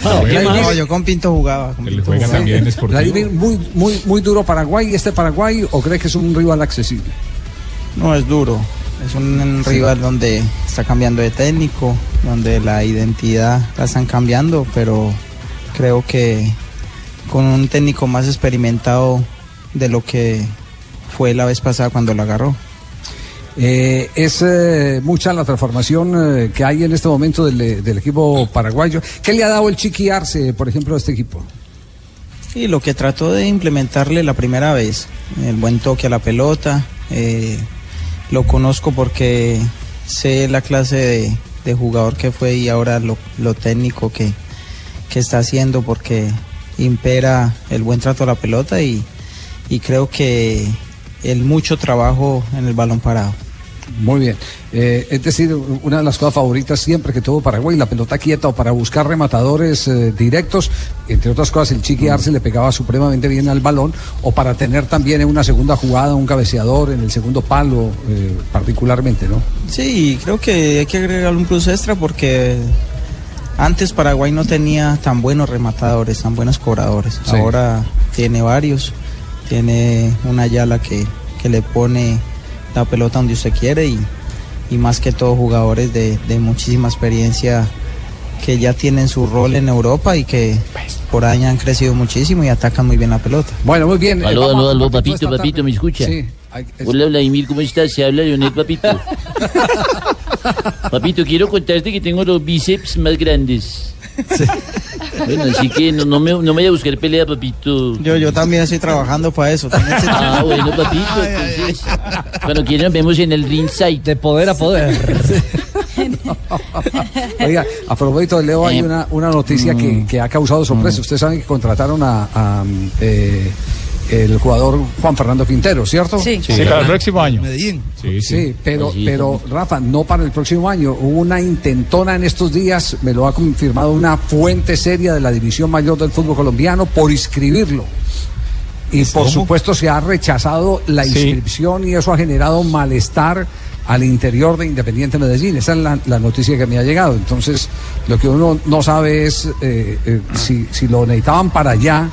No, yo con Pinto jugaba. con Pinto juega jugaba. también Sportivo. Vladimir, muy, muy, muy duro Paraguay, este Paraguay, o cree que es un rival accesible? No, es duro. Es un rival donde está cambiando de técnico, donde la identidad la están cambiando, pero creo que con un técnico más experimentado de lo que fue la vez pasada cuando lo agarró. Eh, es eh, mucha la transformación eh, que hay en este momento del, del equipo paraguayo. ¿Qué le ha dado el Chiqui Arce, por ejemplo, a este equipo? Y lo que trató de implementarle la primera vez, el buen toque a la pelota, eh, lo conozco porque sé la clase de, jugador que fue y ahora lo, lo técnico que, que está haciendo porque impera el buen trato a la pelota y, y creo que el mucho trabajo en el balón parado. Muy bien. Eh, es decir, una de las cosas favoritas siempre que tuvo Paraguay, la pelota quieta o para buscar rematadores eh, directos, entre otras cosas, el Chiqui Arce le pegaba supremamente bien al balón, o para tener también en una segunda jugada un cabeceador en el segundo palo, eh, particularmente, ¿no? Sí, creo que hay que agregar un plus extra porque antes Paraguay no tenía tan buenos rematadores, tan buenos cobradores. Sí. Ahora tiene varios. Tiene una Yala que, que le pone la pelota donde usted quiere y, y más que todo jugadores de, de muchísima experiencia que ya tienen su rol en Europa y que por ahí han crecido muchísimo y atacan muy bien la pelota. Bueno, muy bien. Aló, aló, aló, papito, papito, ¿me escucha? Sí. Hola, Vladimir, ¿cómo estás? Se habla Leonel, papito. papito, quiero contarte que tengo los bíceps más grandes. Bueno, así que no, no me, no me vaya a buscar pelea, papito. Yo, yo también estoy trabajando para eso. también estoy Ah, bueno, papito. Entonces, cuando quieran nos vemos en el ringside. De poder a poder. Oiga, a propósito de Leo, hay una, una noticia que, que ha causado sorpresa. Ustedes saben que contrataron a, a, eh, el jugador Juan Fernando Quintero, ¿cierto? Sí. Sí, para el próximo año. Medellín. Sí, Sí, sí. pero, pero Rafa, no para el próximo año. Hubo una intentona en estos días, me lo ha confirmado una fuente seria de la División Mayor del Fútbol Colombiano, por inscribirlo. Y por supuesto se ha rechazado la Sí. inscripción y eso ha generado malestar al interior de Independiente Medellín. Esa es la, la noticia que me ha llegado. Entonces, lo que uno no sabe es eh, eh, si, si lo necesitaban para allá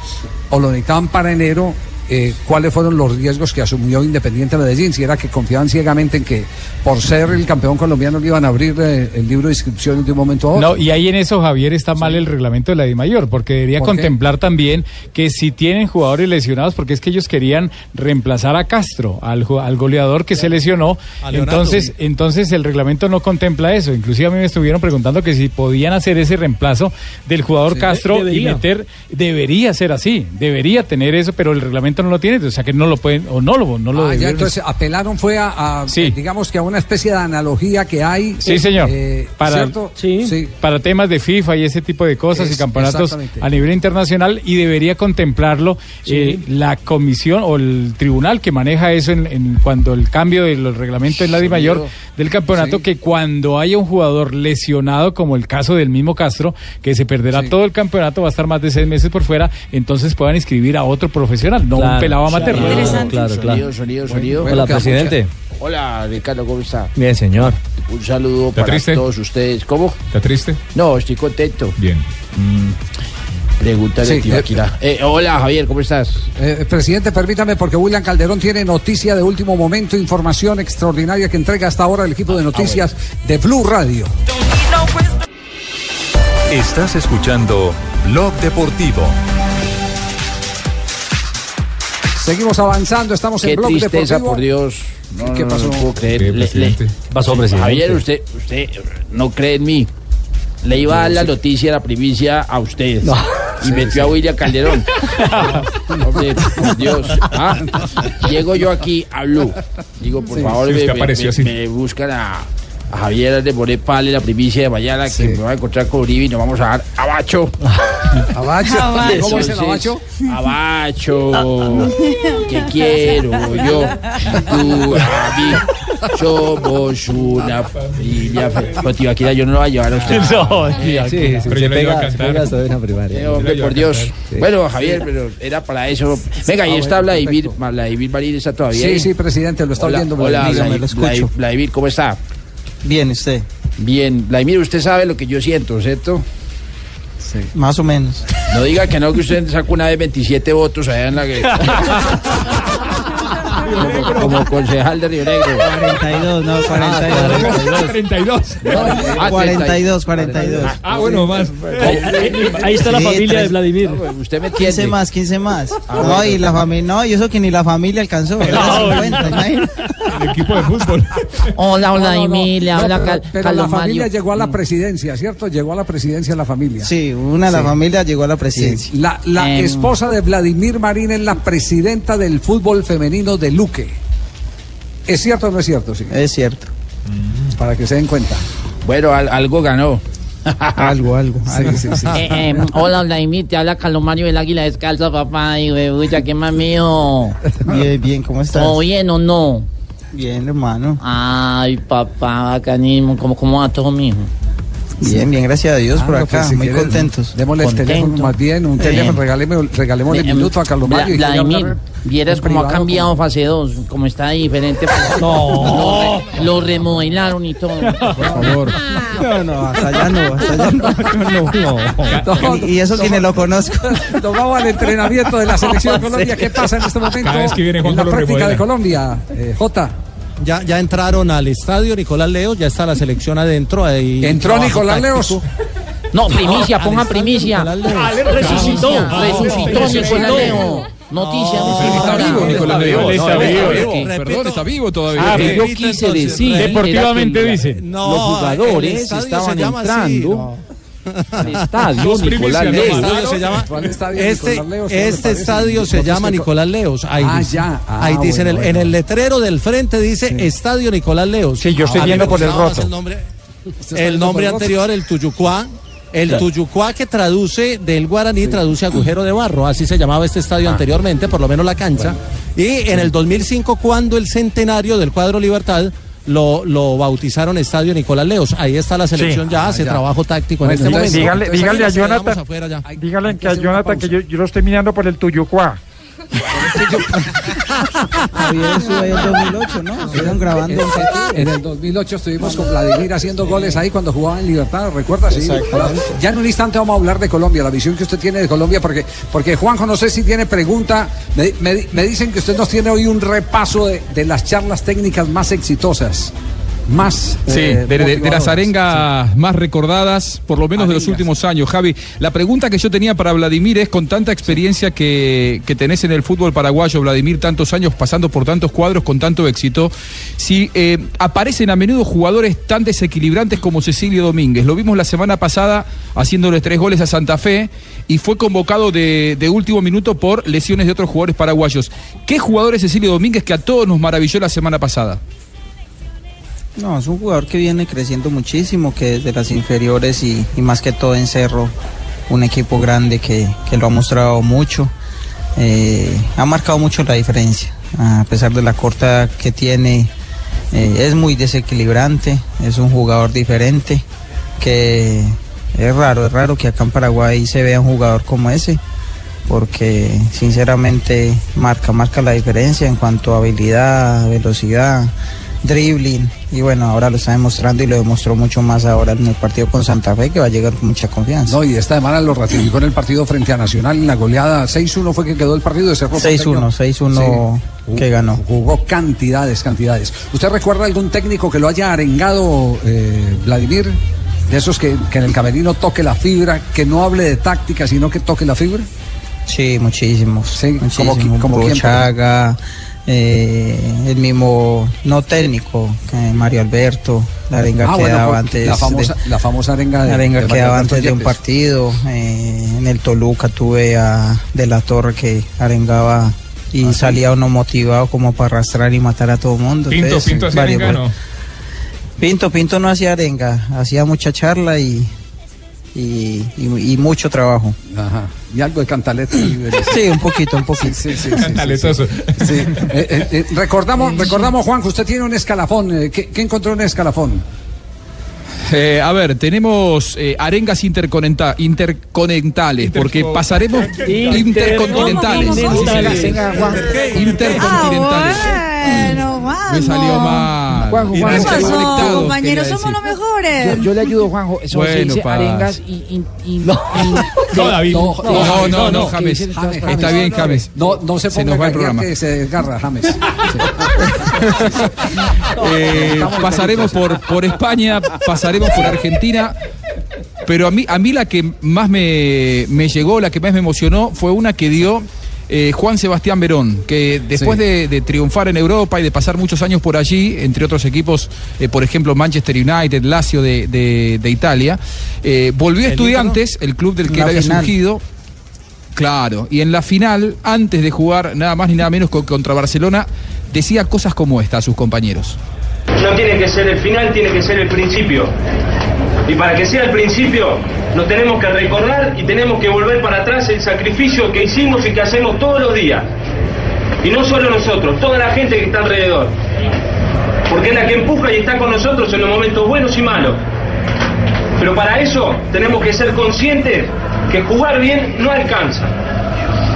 o lo necesitaban para enero. Eh, cuáles fueron los riesgos que asumió Independiente Medellín, si era que confiaban ciegamente en que por ser el campeón colombiano le iban a abrir eh, el libro de inscripciones de un momento a otro. No, y ahí en eso, Javier, está mal el reglamento de la DIMAYOR, porque debería ¿Por qué? contemplar también que si tienen jugadores lesionados, porque es que ellos querían reemplazar a Castro, al, al goleador que se lesionó, entonces, entonces el reglamento no contempla eso. Inclusive a mí me estuvieron preguntando que si podían hacer ese reemplazo del jugador Sí, Castro y meter, debería ser así, debería tener eso, pero el reglamento no lo tiene, o sea que no lo pueden, o no lo, no lo Ah, ya, entonces apelaron fue a, a, Sí. eh, digamos que a una especie de analogía que hay. Sí, señor. eh, para, ¿cierto? Sí. para temas de FIFA y ese tipo de cosas Es- y campeonatos a nivel internacional y debería contemplarlo eh, la comisión o el tribunal que maneja eso en, en cuando el cambio de los reglamentos en la Di Mayor del campeonato, que cuando haya un jugador lesionado, como el caso del mismo Castro, que se perderá todo el campeonato, va a estar más de seis meses por fuera, entonces puedan inscribir a otro profesional, no un pelado amateur. claro, claro, claro. Sonido, sonido, sonido. Hola, presidente. Hola, Ricardo, ¿cómo está? Bien, señor. Un saludo ¿Está para triste? todos ustedes. ¿Cómo? ¿Está triste? No, estoy contento. Bien. Pregúntale Sí, a Tibaquirá. Eh, hola, Javier, ¿cómo estás? Eh, presidente, permítame, porque William Calderón tiene noticia de último momento, información extraordinaria que entrega hasta ahora el equipo de noticias de Blue Radio. Estás escuchando Blog Deportivo. Seguimos avanzando, estamos Qué en Blog tristeza, Deportivo. por Dios. No, ¿Qué no, pasó? No, puedo creer. ¿Qué, Le- le- pasó, presidente? Javier, usted, usted no cree en mí. Le iba a dar la noticia, la primicia a usted. y metió a William Calderón. Hombre, por Dios. Ah, llego yo aquí a Blue. Digo, por Sí, favor, sí, me, usted me- apareció me- así. me buscan a, a Javier de More Pale, la primicia de mañana, que me va a encontrar con Uribe y nos vamos a dar abacho. Abacho. ¿Cómo es el abacho? Abacho. Que quiero yo. Tú a mí. Somos una familia. Pero Tibaquira, yo no lo voy a llevar a usted. No, Tibaquira. Sí, sí, pero se yo lo iba a pega- se cantar. pega hasta de una primaria. Eh, hombre, por Dios. Bueno, Javier, pero era para eso. Venga, ahí Ah, está Vladimir. Vladimir Marín está todavía. Sí, ahí? sí, presidente, lo está Hola, oyendo. Hola, Vladimir. Vladimir, Vladimir, Vladimir, ¿cómo está? Bien, ¿usted? Bien. Vladimir, usted sabe lo que yo siento, ¿cierto? Más o menos. No diga que no, que usted sacó una vez 27 votos allá en la que... como, como concejal de Río Negro. 42, no, 42. 32. Ah, 42, 42. Ah, bueno, más. Ahí está la familia de Vladimir. Usted me 15 más, 15 más. Ah, no, y la familia, no, y eso que ni la familia alcanzó. era No, 50, imagínate. El equipo de fútbol. Hola, le No, habla pero, la familia Mario. llegó a la presidencia, ¿cierto? Llegó a la presidencia la familia. Sí, una de la familia llegó a la presidencia. Sí. La, la Em. esposa de Vladimir Marín es la presidenta del fútbol femenino de Luque. ¿Es cierto o no es cierto? Sí. Es cierto. Para que se den cuenta. Bueno, al- algo ganó. Algo, algo. algo. Sí, sí, sí. Eh, eh, hola, Vladimir, te habla Carlos Mario del Águila Descalza, papá. Y huevucha, ¿qué más mío? Bien, bien, ¿cómo estás? ¿Todo bien o no? Bien, hermano. Ay, papá, bacanismo. ¿Cómo, cómo va todo, mijo? Bien, bien, gracias a Dios por Ah, acá, pues, si muy quiere, contentos. Démosle el teléfono más bien, un teléfono, regaleme, regalémosle Eh, minuto a Carlos Mario. Vladimir, vieras cómo ha cambiado fase 2, cómo está diferente. No. Lo, re- lo remodelaron y todo. Por favor. No, no, hasta allá no, hasta allá no. No, Y, y eso que ni lo conozco. Nos vamos al entrenamiento de la selección de Colombia. ¿Qué pasa en este momento? Cada vez que viene Juan en la práctica remodela. de Colombia. Eh, Jota. Ya, ya entraron al estadio Nicolás Leos, ya está la selección adentro. Ahí ¿Entró Nicolás táctico. Leos? No, primicia, al pongan estadio primicia. Ah, resucitó. Resucitó. Nicolás Leo. Noticia. Está vivo, Nicolás León. Está No, vivo. Perdón, está vivo todavía. Ah, yo quise decir Deportivamente dice. No, los jugadores el estadio estaban entrando no. Estadio Nicolás primicias, Leo. ¿no? estadio se llama ¿Cuál estadio este, Leos? ¿Cómo le este estadio se llama Nicolás Leos ahí Ah, dice, ya. Ah, ahí dice en, el, bueno, en el bueno. letrero del frente dice Estadio Nicolás Leos. Sí, yo estoy A mí viendo por el roto. el nombre, el anterior el Tuyucuá. El Tuyucuá que traduce del guaraní traduce agujero de barro. Así se llamaba este estadio anteriormente por lo menos la cancha. Y en el 2005 cuando el centenario del cuadro Libertad lo, lo bautizaron Estadio Nicolás Leos. Ahí está la selección Sí. ya, Ah, hace ya. trabajo táctico Bueno, en este entonces, momento. dígale- Entonces, dígale a Jonathan- afuera ya. Dígale que que a Jonathan que yo, yo lo estoy mirando por el Tuyucuá. Javier estuvo ahí en 2008, ¿no? Estuvieron grabando. En el 2008 estuvimos con Vladimir haciendo goles ahí cuando jugaba en Libertad, ¿recuerda? Sí. Ya en un instante vamos a hablar de Colombia, la visión que usted tiene de Colombia, porque, porque Juanjo, no sé si tiene pregunta. Me, me- me dicen que usted nos tiene hoy un repaso de, de las charlas técnicas más exitosas. Más. Sí, eh, de, de- de las arengas más recordadas, por lo menos de los últimos años. Javi, la pregunta que yo tenía para Vladimir es, con tanta experiencia que, que tenés en el fútbol paraguayo, Vladimir, tantos años pasando por tantos cuadros con tanto éxito, si eh, aparecen a menudo jugadores tan desequilibrantes como Cecilio Domínguez. Lo vimos la semana pasada haciéndole tres goles a Santa Fe y fue convocado de, de último minuto por lesiones de otros jugadores paraguayos. ¿Qué jugador es Cecilio Domínguez que a todos nos maravilló la semana pasada? No, es un jugador que viene creciendo muchísimo, que desde las inferiores y, más que todo en Cerro, un equipo grande que, que lo ha mostrado mucho. Eh, ha marcado mucho la diferencia, a pesar de la corta que tiene, eh, es muy desequilibrante, es un jugador diferente, que es raro, es raro que acá en Paraguay se vea un jugador como ese, porque sinceramente marca, marca la diferencia en cuanto a habilidad, velocidad, dribbling, y bueno, ahora lo está demostrando y lo demostró mucho más ahora en el partido con Santa Fe, que va a llegar con mucha confianza. No, y esta semana lo ratificó en el partido frente a Nacional en la goleada 6-1 fue que quedó el partido de Cerro 6-1, 6-1 que ganó. Jugó cantidades, cantidades. ¿Usted recuerda algún técnico que lo haya arengado, eh, Vladimir? De esos que, que en el camerino toque la fibra, que no hable de táctica, sino que toque la fibra. Sí, muchísimos. muchísimos. ¿como como Chaga, eh, el mismo no técnico, que Mario Alberto, la arenga Ah, que bueno, daba por- antes. la famosa- de- la famosa arenga de- la arenga de que daba antes de un partido. eh, en el Toluca tuve a De la Torre que arengaba y salía uno motivado como para arrastrar y matar a todo el mundo. Pinto, Entonces, Pinto hacía varios- arenga, ¿no? Pinto, Pinto no hacía arenga, hacía mucha charla y, y, y- y mucho trabajo. Ajá. Y algo de cantaleta. Sí, un poquito, un poquito. Sí, sí, sí, Cantaletoso. Sí. Eh, eh, eh, recordamos, recordamos, Juan, que usted tiene un escalafón. eh, ¿Qué, qué encontró en el escalafón? Eh, a ver, tenemos eh, arengas interconecta- interconectales, porque pasaremos intercontinentales. Intercontinentales. Bueno, Juan. Me salió mal. Juanjo, ¿Qué Juanjo. pasó, compañeros? Somos los mejores. Yo, yo le ayudo, Juanjo. Eso se Bueno, dice paz. arengas y... y, y- No. y- No, David. No, no, no, no, que James. Está bien, James. No, no se Se ponga nos va el programa. que se desgarra, James. Eh, pasaremos por, por España, pasaremos por Argentina. Pero a mí, a mí la que más me, me llegó, la que más me emocionó, fue una que dio eh, Juan Sebastián Verón, que después Sí. de, de triunfar en Europa y de pasar muchos años por allí, entre otros equipos, eh, por ejemplo Manchester United, Lazio de, de- de Italia, eh, volvió a Estudiantes, el club del que La él había final. surgido. Claro, y en la final, antes de jugar nada más ni nada menos co- contra Barcelona, decía cosas como esta a sus compañeros. No tiene que ser el final, tiene que ser el principio. Y para que sea el principio, nos tenemos que recordar y tenemos que volver para atrás el sacrificio que hicimos y que hacemos todos los días. Y no solo nosotros, toda la gente que está alrededor. Porque es la que empuja y está con nosotros en los momentos buenos y malos. Pero para eso tenemos que ser conscientes que jugar bien no alcanza.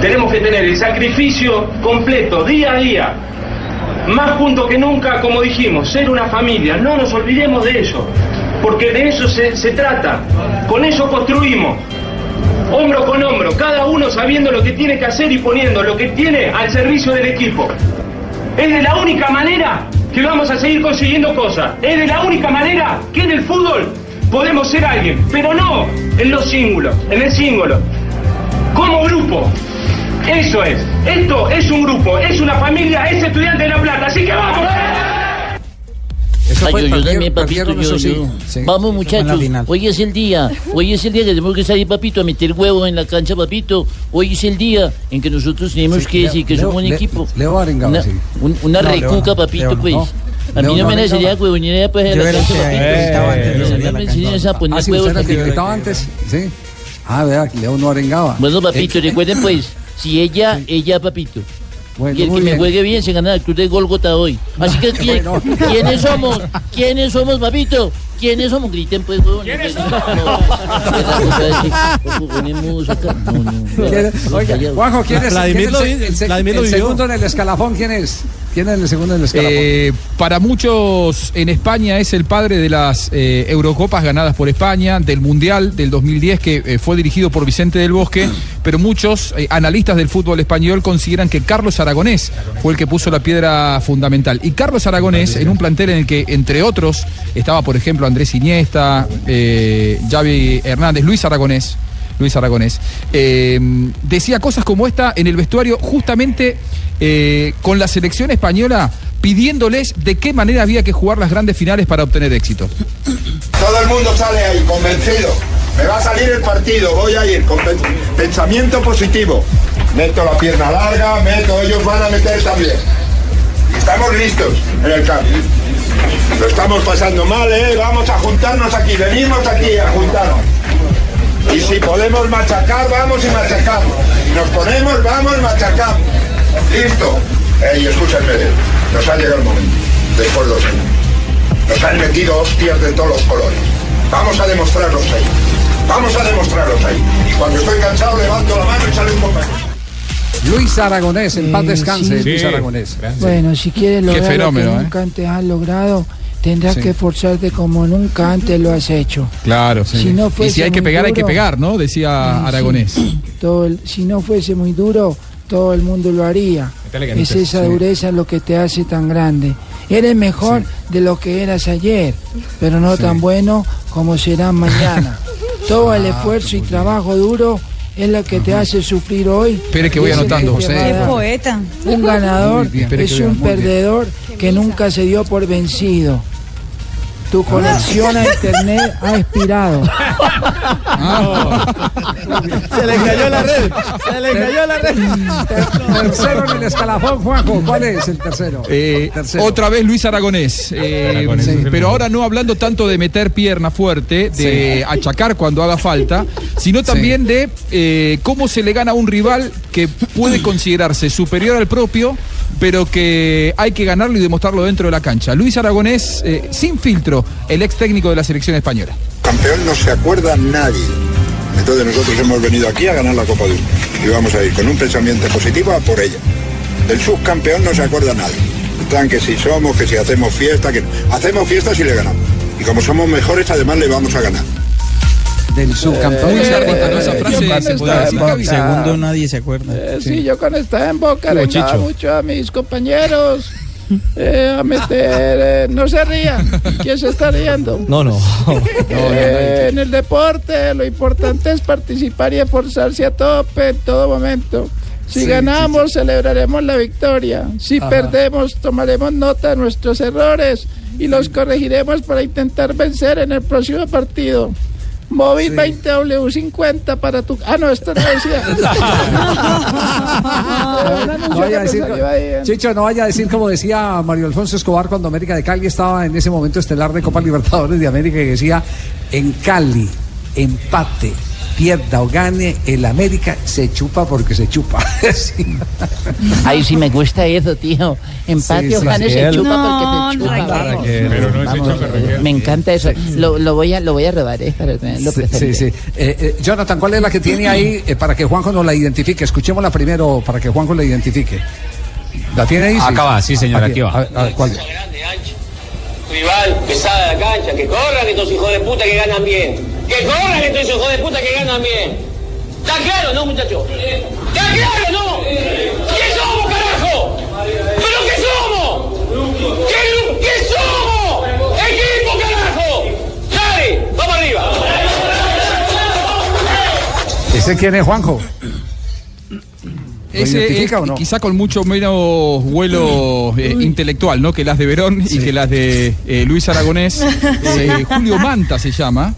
Tenemos que tener el sacrificio completo, día a día, más juntos que nunca, como dijimos, ser una familia, no nos olvidemos de eso, porque de eso se, se trata, con eso construimos, hombro con hombro, cada uno sabiendo lo que tiene que hacer y poniendo lo que tiene al servicio del equipo. Es de la única manera que vamos a seguir consiguiendo cosas, es de la única manera que en el fútbol podemos ser alguien, pero no en los símbolos, en el símbolo, como grupo. Eso es. Esto es un grupo, es una familia, es estudiante de La Plata. Así que vamos. Eso Ay, fue, yo, también, papito, yo, sí. Vamos, muchachos. Hoy es el día. Hoy es el día que tenemos que salir, papito, a meter huevos en la cancha, papito. Hoy es el día en que nosotros tenemos Sí, que decir que Leo- somos un Le- equipo. Leo Arengao, Una, un- una No, recuca, no, papito, Leo no. pues. No. A mí no no me arengaba. enseñaba huevonería pues, Yo la era el cancha, que papito. gritaba antes de No, salir a no la me cancha. enseñes a poner Ah, era el que gritaba antes. Sí. Ah, vea, Leo no arengaba. Bueno, papito, Eh, recuerden pues, si ella, ella, papito. Bueno, y el que me juegue bien se gana el club de Golgota hoy. Así que, ¿quién- Bueno. ¿quiénes somos? ¿Quiénes somos, papito? ¿Quiénes somos? Griten, pues, huevón. ¿Quiénes No, ponemos acá. No, no, no. ¿Quién- Oiga, Callado. Juanjo, ¿quién es, Vladimir quién es lo el, segundo en el escalafón? ¿Quién es? ¿Quién es el segundo en el escalafón? Eh, para muchos en España es el padre de las eh, Eurocopas ganadas por España, del Mundial del 2010 que eh, fue dirigido por Vicente del Bosque, pero muchos eh, analistas del fútbol español consideran que Carlos Aragonés fue el que puso la piedra fundamental. Y Carlos Aragonés, en un plantel en el que, entre otros, estaba, por ejemplo, Andrés Iniesta, eh, Xavi Hernández, Luis Aragonés, Luis Aragonés, eh, decía cosas como esta en el vestuario justamente eh, con la selección española pidiéndoles de qué manera había que jugar las grandes finales para obtener éxito. Todo el mundo sale ahí convencido. Me va a salir el partido, voy a ir con pen- pensamiento positivo. Meto la pierna larga, meto, ellos van a meter también. Estamos listos en el campo. Lo estamos pasando mal, ¿eh? Vamos a juntarnos aquí, venimos aquí a juntarnos. Y si podemos machacar, vamos y machacamos. Nos ponemos, vamos y machacamos. Listo. Ey, escúchame, nos ha llegado el momento. Después de los años. Nos han metido hostias de todos los colores. Vamos a demostrarlos ahí. Vamos a demostrarlos ahí. Y cuando estoy cansado levanto la mano y sale un compañero. Luis Aragonés, en paz Eh, descanse, sí. Luis Sí, Aragonés. Bueno, si quieres lograr fenómeno, lo que ¿eh? nunca antes has logrado, tendrás Sí. que esforzarte como nunca antes lo has hecho. Claro, sí. Si no y fuese si hay que pegar, hay que pegar, ¿no? Decía Aragonés. Todo el- si no fuese muy duro, todo el mundo lo haría. Es esa sí. dureza lo que te hace tan grande. Eres mejor de lo que eras ayer, pero no tan bueno como serás mañana. Todo el esfuerzo y trabajo duro es la que te hace sufrir hoy. Espere que voy anotando, José. Qué poeta. Un ganador es un perdedor que nunca se dio por vencido. Tu conexión a internet ha expirado. Se le cayó la red. Se le cayó la red. Tercero en el escalafón, Juanjo. ¿Cuál es el tercero? Eh, Tercero. otra vez Luis Aragonés, eh, Aragonés sí, pero ahora no hablando tanto de meter pierna fuerte, de achacar cuando haga falta, sino también de eh, cómo se le gana a un rival que puede considerarse superior al propio, pero que hay que ganarlo y demostrarlo dentro de la cancha. Luis Aragonés, eh, sin filtro, el ex técnico de la selección española. Campeón no se acuerda nadie. Entonces nosotros hemos venido aquí a ganar la Copa del Mundo. Y vamos a ir con un pensamiento positivo a por ella. Del subcampeón no se acuerda nadie. Están que si somos, que si hacemos fiesta, que hacemos fiesta si le ganamos. Y como somos mejores, además le vamos a ganar. Del subcampeón. Eh, esa- esa frase yo se puede decir, Javi. Segundo nadie se acuerda. Eh, sí. yo con esta en boca Chicho. mucho a mis compañeros eh, a meter. eh, no se rían. ¿Quién se está riendo? No, no. Eh, en el deporte lo importante es participar y esforzarse a tope en todo momento. Si Sí, ganamos, celebraremos la victoria. Si Ajá. perdemos, tomaremos nota de nuestros errores y los corregiremos para intentar vencer en el próximo partido. Móvil 20W50 para tu... Ah, no, esto no decía. No vaya a decir, Chicho, no vaya a decir como decía Mario Alfonso Escobar cuando América de Cali estaba en ese momento estelar de Copa Libertadores de América que decía en Cali, empate, pierda o gane, el América se chupa porque se chupa. Sí. Ay, sí me gusta eso, tío. Empate Sí, o gane se chupa No, porque se chupa. Raquel. vamos. Pero no Vamos, hecho. Me encanta eso. Lo, lo voy a lo voy a robar, eh, para tenerlo Sí, presente. sí, sí. Eh, eh, Jonathan, ¿cuál es la que tiene ahí eh, para que Juanjo nos la identifique? Escuchémosla primero para que Juanjo la identifique. ¿La tiene ahí? Acá va, sí, señor, aquí va. A ver, a ver, ¿cuál? Rival pesada de la cancha, que corran estos hijos de puta que ganan bien. Que corran estos hijos de puta que ganan bien. ¿Está claro, no, muchachos? ¿Está claro, no? ¿Qué somos, carajo? ¿Pero qué somos? ¿Qué, qué somos? ¡Equipo, carajo! ¡Dale! ¡Vamos arriba! ¿Ese quién es Juanjo? ¿Lo Ese identifica es o no? quizá con mucho menos vuelo eh, intelectual, ¿no? Que las de Verón y que las de eh, Luis Aragonés. Eh, Julio Manta se llama.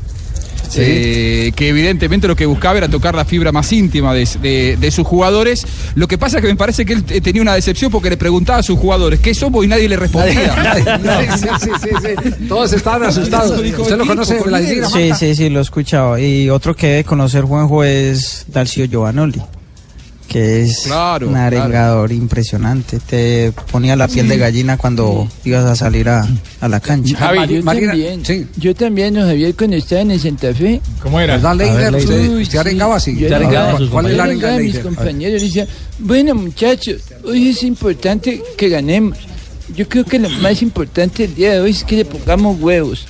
Sí. eh, que evidentemente lo que buscaba era tocar la fibra más íntima de, de- de sus jugadores. Lo que pasa es que me parece que él tenía una decepción porque le preguntaba a sus jugadores qué somos y nadie le respondía. sí, sí, sí, sí. Todos estaban asustados. ¿Usted lo conoce? Sí, sí, sí, lo he escuchado. Y otro que debe conocer Juanjo es Dalcio Giovanoli, que es Claro, un arengador impresionante. Te ponía la piel de gallina cuando ibas a salir a, a la cancha. Javi, yo también. Yo también, ¿no, Javier, cuando estaba en el Santa Fe. ¿Cómo era? ¿Verdad, usted arengaba así? Yo ¿Usted arengaba? ¿Cuál es la Yo arenga arengaba de a mis compañeros decía, bueno muchachos, hoy es importante que ganemos. Yo creo que lo más importante el día de hoy es que le pongamos huevos.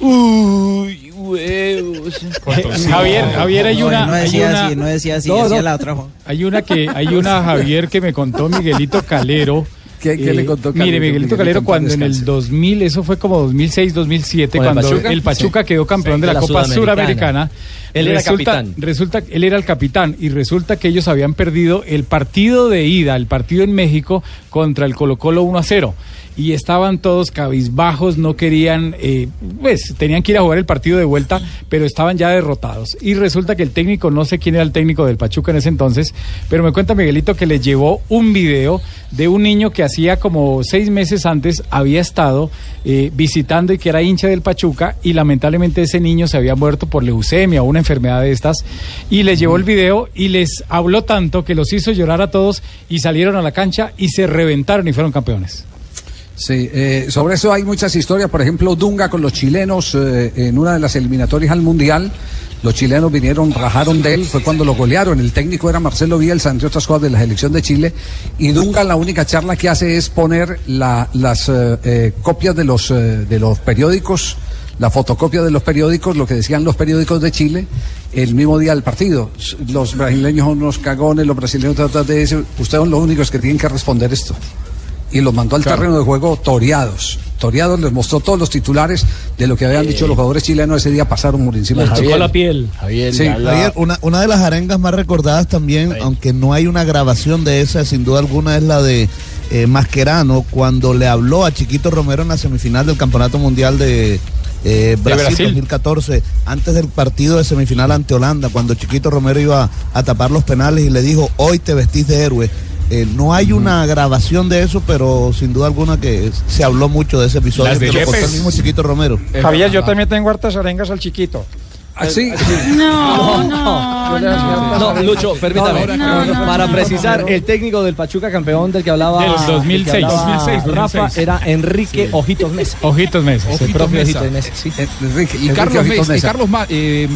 Uy, huevos. Javier, Javier, hay una. no decía una- así, no decía así, No, decía no. la otra. Juan. Hay una que, hay una Javier que me contó Miguelito Calero. ¿Qué- qué le contó Mire, Calero? Miguelito Miguelito, Calero cuando en el descanse. 2000, eso fue como 2006, 2007, ¿Con el cuando Pachuca? el Pachuca Sí. quedó campeón Sí, de la, la Copa Sudamericana. Suramericana. Él era resulta, capitán. Resulta, él era el capitán y resulta que ellos habían perdido el partido de ida, el partido en México contra el Colo Colo 1 a 0 y estaban todos cabizbajos, no querían, eh, pues tenían que ir a jugar el partido de vuelta, pero estaban ya derrotados. Y resulta que el técnico, no sé quién era el técnico del Pachuca en ese entonces, pero me cuenta Miguelito que le llevó un video de un niño que hacía como seis meses antes había estado eh, visitando y que era hincha del Pachuca y lamentablemente ese niño se había muerto por leucemia o una enfermedad de estas y les llevó el video y les habló tanto que los hizo llorar a todos y salieron a la cancha y se reventaron y fueron campeones. Sí, eh, sobre eso hay muchas historias. Por ejemplo, Dunga con los chilenos eh, en una de las eliminatorias al Mundial. Los chilenos vinieron, rajaron de él, fue cuando lo golearon. El técnico era Marcelo Bielsa, entre otras cosas, de la selección de Chile. Y Dunga la única charla que hace es poner la- las eh, eh, copias de los, eh, de los periódicos, la fotocopia de los periódicos, lo que decían los periódicos de Chile, el mismo día del partido. Los brasileños son unos cagones, los brasileños tratan de decir, ustedes son los únicos que tienen que responder esto y los mandó al Claro. terreno de juego toreados, historiador, les mostró todos los titulares de lo que habían dicho los jugadores chilenos ese día, pasaron por encima Les del tocó la piel. Sí. Javier, una, una de las arengas más recordadas también, aunque no hay una grabación de esa, sin duda alguna es la de eh, Mascherano cuando le habló a Chiquito Romero en la semifinal del Campeonato Mundial de eh, Brasil, Brasil. 2014, antes del partido de semifinal ante Holanda, cuando Chiquito Romero iba a tapar los penales y le dijo, hoy te vestís de héroe. Eh, no hay una grabación de eso, pero sin duda alguna que se habló mucho de ese episodio. Las de que lo contó el mismo Chiquito Romero. Javier, yo también tengo hartas arengas al chiquito. ¿Ah, sí? No, no, No, Lucho, permítame. No, no, no, para precisar, el técnico del Pachuca campeón del que hablaba. Del del que 2006. hablaba 2006, Rafa 2006. era Enrique Ojitos Mesa. Ojitos Mesa. El propio Ojitos Mesa, sí. Enrique, Y Carlos, Mes- y Carlos, eh,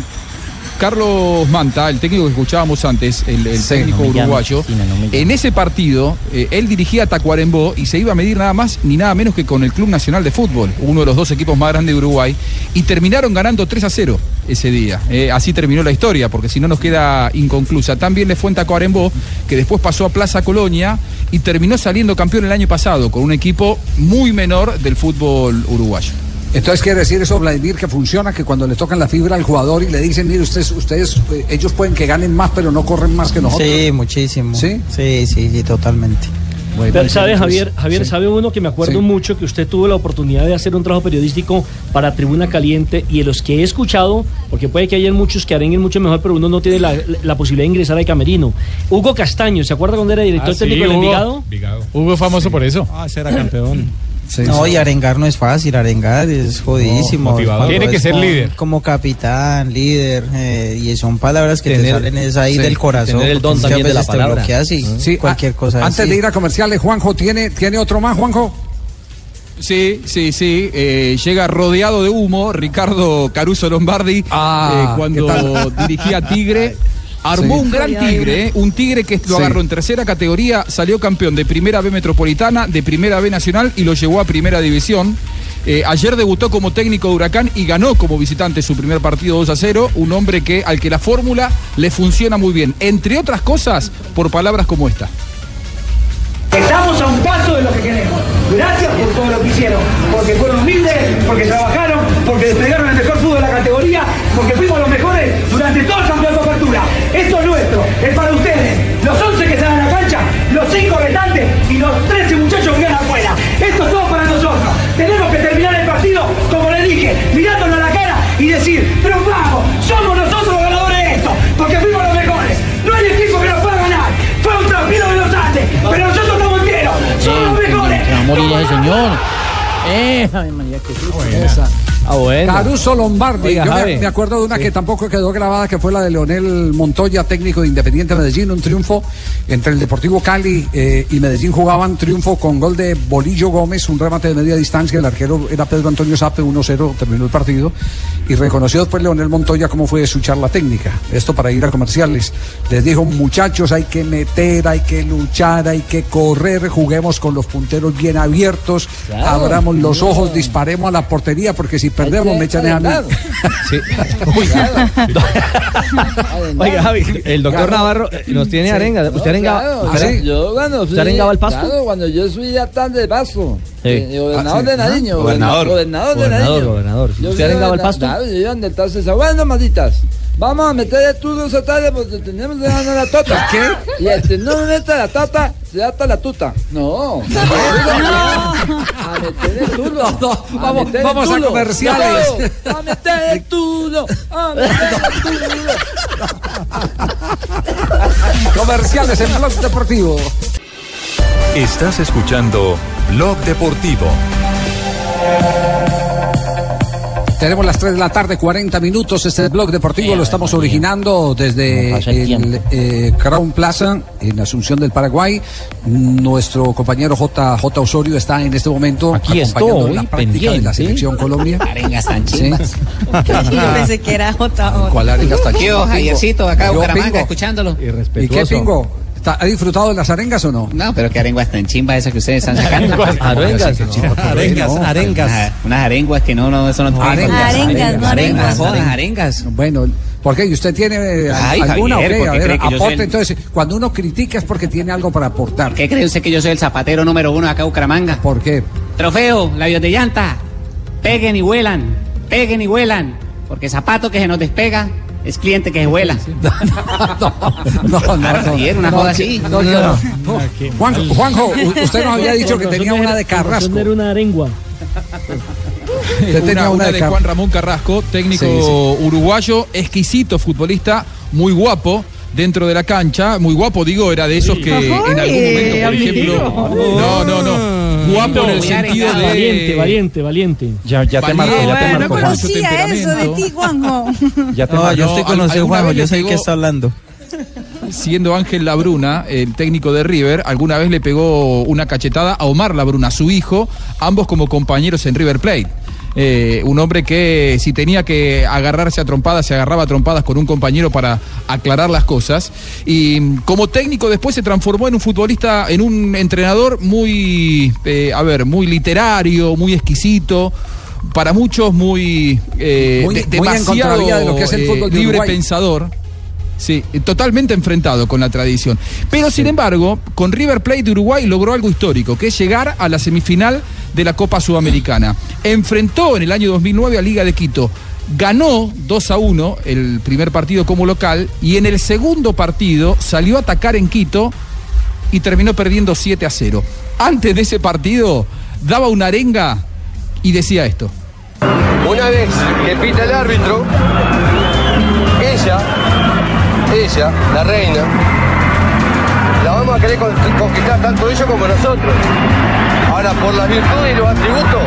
Carlos Manta, el técnico que escuchábamos antes, el, el técnico no uruguayo, no en ese partido eh, él dirigía a Tacuarembó y se iba a medir nada más ni nada menos que con el Club Nacional de Fútbol, uno de los dos equipos más grandes de Uruguay, y terminaron ganando 3 a 0 ese día. Eh, así terminó la historia, porque si no nos queda inconclusa. También le fue en Tacuarembó, que después pasó a Plaza Colonia y terminó saliendo campeón el año pasado con un equipo muy menor del fútbol uruguayo. Entonces quiere decir eso, Vladimir, que funciona, que cuando le tocan la fibra al jugador y le dicen, mire, ustedes, ustedes, eh, ellos pueden que ganen más, pero no corren más que nosotros. Sí, muchísimo. ¿Sí? Sí, sí, sí, totalmente. Pero, ¿Sabe, Javier? Javier, Sí. ¿sabe uno que me acuerdo Sí. mucho que usted tuvo la oportunidad de hacer un trabajo periodístico para Tribuna Caliente y de los que he escuchado, porque puede que haya muchos que arenguen mucho mejor, pero uno no tiene la, la posibilidad de ingresar al camerino. Hugo Castaño, ¿se acuerda cuando era director Ah, sí, técnico del Hugo. Envigado? Hugo es famoso por eso. Ah, ese era campeón. no, y arengar no es fácil, arengar es. No. Cuando Tiene que ser como- líder. Como capitán, líder, eh, y son palabras que te salen es ahí sí, del corazón. tener el don también de la palabra. bloqueas y Sí, cualquier ah, cosa Antes así. de ir a comerciales, Juanjo, ¿tiene, ¿tiene otro más, Juanjo? Sí, sí, sí. eh, llega rodeado de humo Ricardo Caruso Lombardi Ah, eh, cuando dirigía Tigre. Armó Sí. un gran tigre, eh, un tigre que lo Sí. agarró en tercera categoría, salió campeón de primera B metropolitana, de primera B nacional y lo llevó a primera división. Eh, ayer debutó como técnico de Huracán y ganó como visitante su primer partido 2 a 0. Un hombre que, al que la fórmula le funciona muy bien. Entre otras cosas, por palabras como esta. Estamos a un paso de lo que queremos. Gracias por todo lo que hicieron, porque fueron humildes, porque trabajaron, porque desplegaron el mejor fútbol de la categoría, porque fuimos los mejores durante y los 13 muchachos que quedan afuera. Esto es todo para nosotros. Tenemos que terminar el partido, como les dije, mirándonos a la cara y decir, pero vamos, somos nosotros los ganadores de esto, porque fuimos los mejores. No hay equipo que nos pueda ganar. Fue un trampino de los Andes, pero nosotros estamos enteros. Somos los mejores. Se va a morir ese señor. Eh, Ave María, qué susto. Ah, bueno. Caruso Lombardi. Oiga, Yo me acuerdo de una que tampoco quedó grabada, que fue la de Leonel Montoya, técnico de Independiente Medellín. Un triunfo entre el Deportivo Cali eh, y Medellín jugaban triunfo con gol de Bolillo Gómez, un remate de media distancia. El arquero era Pedro Antonio Sape, 1-0, terminó el partido. Y reconoció después Leonel Montoya cómo fue su charla técnica. Esto para ir a comerciales. Les dijo, muchachos, hay que meter, hay que luchar, hay que correr, juguemos con los punteros bien abiertos, Claro. abramos los ojos, disparemos a la portería, porque si perdemos me echan a mí. Sí. Oiga, Javi, el doctor Navarro eh, nos tiene arenga. ¿Usted arengaba? Claro, ¿Usted claro. areng- Yo cuando ¿Usted arengaba el pasto? Claro, cuando yo subí a tan de pasto. Sí. eh, gobernador Ah, de Nariño. Gobernador. Gobernador de Gobernador, Nariño. gobernador. ¿Usted arengaba el pasto? Claro, yo iba donde César. Bueno, malditas. Vamos a meter estudios esa tarde porque tenemos que ganar la tota. ¿Qué? Y este no me meta la tata, se ata la tuta. No. A meter el tulo. a vamos- el vamos a comerciales. No, A meter el tulo. A meter el tulo. Comerciales en Blog Deportivo. Estás escuchando Blog Deportivo. Tenemos las 3 de la tarde, 40 minutos. Este blog deportivo lo estamos originando desde el eh, Crown Plaza en Asunción del Paraguay. Nuestro compañero J. J. Osorio está en este momento Aquí acompañando estoy, la práctica de la selección Colombia. Arengas tan Sí. Yo pensé que era J. ¿Cuál arenga está aquí? Yo, Javiercito, acá Bucaramanga, escuchándolo. ¿Y qué pingo? ¿Está- ¿Ha disfrutado de las arengas o no? No, pero qué arenguas tan chimbas esas que ustedes están sacando. Arengas, no, arengas, no. arengas. Unas, unas arenguas que no, no, eso no Arengas, arengas, no arengas, arengas. arengas. Bueno, ¿por qué? ¿Y usted tiene eh, Ay, alguna aporte. el- Entonces, cuando uno critica es porque tiene algo para aportar. ¿Qué cree usted que yo soy el zapatero número uno de acá Bucaramanga? ¿Por qué? Trofeo, labios de llanta. Peguen y vuelan. Peguen y vuelan. Porque zapato que se nos despega es cliente que se vuela. No, no, no. Una No, joda así. Juanjo, usted nos había dicho que tenía una de Carrasco. era una arengua. Usted tenía una, de Juan Ramón Carrasco, técnico Sí, sí. uruguayo, exquisito futbolista, muy guapo dentro de la cancha, muy guapo digo, era de esos que en algún momento, por ejemplo, no, no, no, guapo en el sentido de Valiente, valiente, valiente. Ya, ya te marco, ya te no marco. Juan. conocía eso de ti, Juanjo. Ya te No, marco. yo estoy conocido, Juanjo, yo sé que está hablando. siendo Ángel Labruna, el técnico de River, alguna vez le pegó una cachetada a Omar Labruna, su hijo, ambos como compañeros en River Plate. Eh, un hombre que si tenía que agarrarse a trompadas, se agarraba a trompadas con un compañero para aclarar las cosas. Y mm, como técnico después se transformó en un futbolista, en un entrenador muy, eh, a ver, muy literario, muy exquisito. Para muchos muy, eh, Muy- de- muy en demasiado de lo que es el eh, libre pensador. Sí, totalmente enfrentado con la tradición. Pero sin embargo, con River Plate de Uruguay logró algo histórico, que es llegar a la semifinal de la Copa Sudamericana. Enfrentó en el año 2009 a Liga de Quito. Ganó 2 a 1 el primer partido como local y en el segundo partido salió a atacar en Quito y terminó perdiendo 7 a 0. Antes de ese partido daba una arenga y decía esto. Una vez que pita el árbitro, la reina, la vamos a querer con- conquistar tanto ellos como nosotros. Ahora, por las virtudes y los atributos,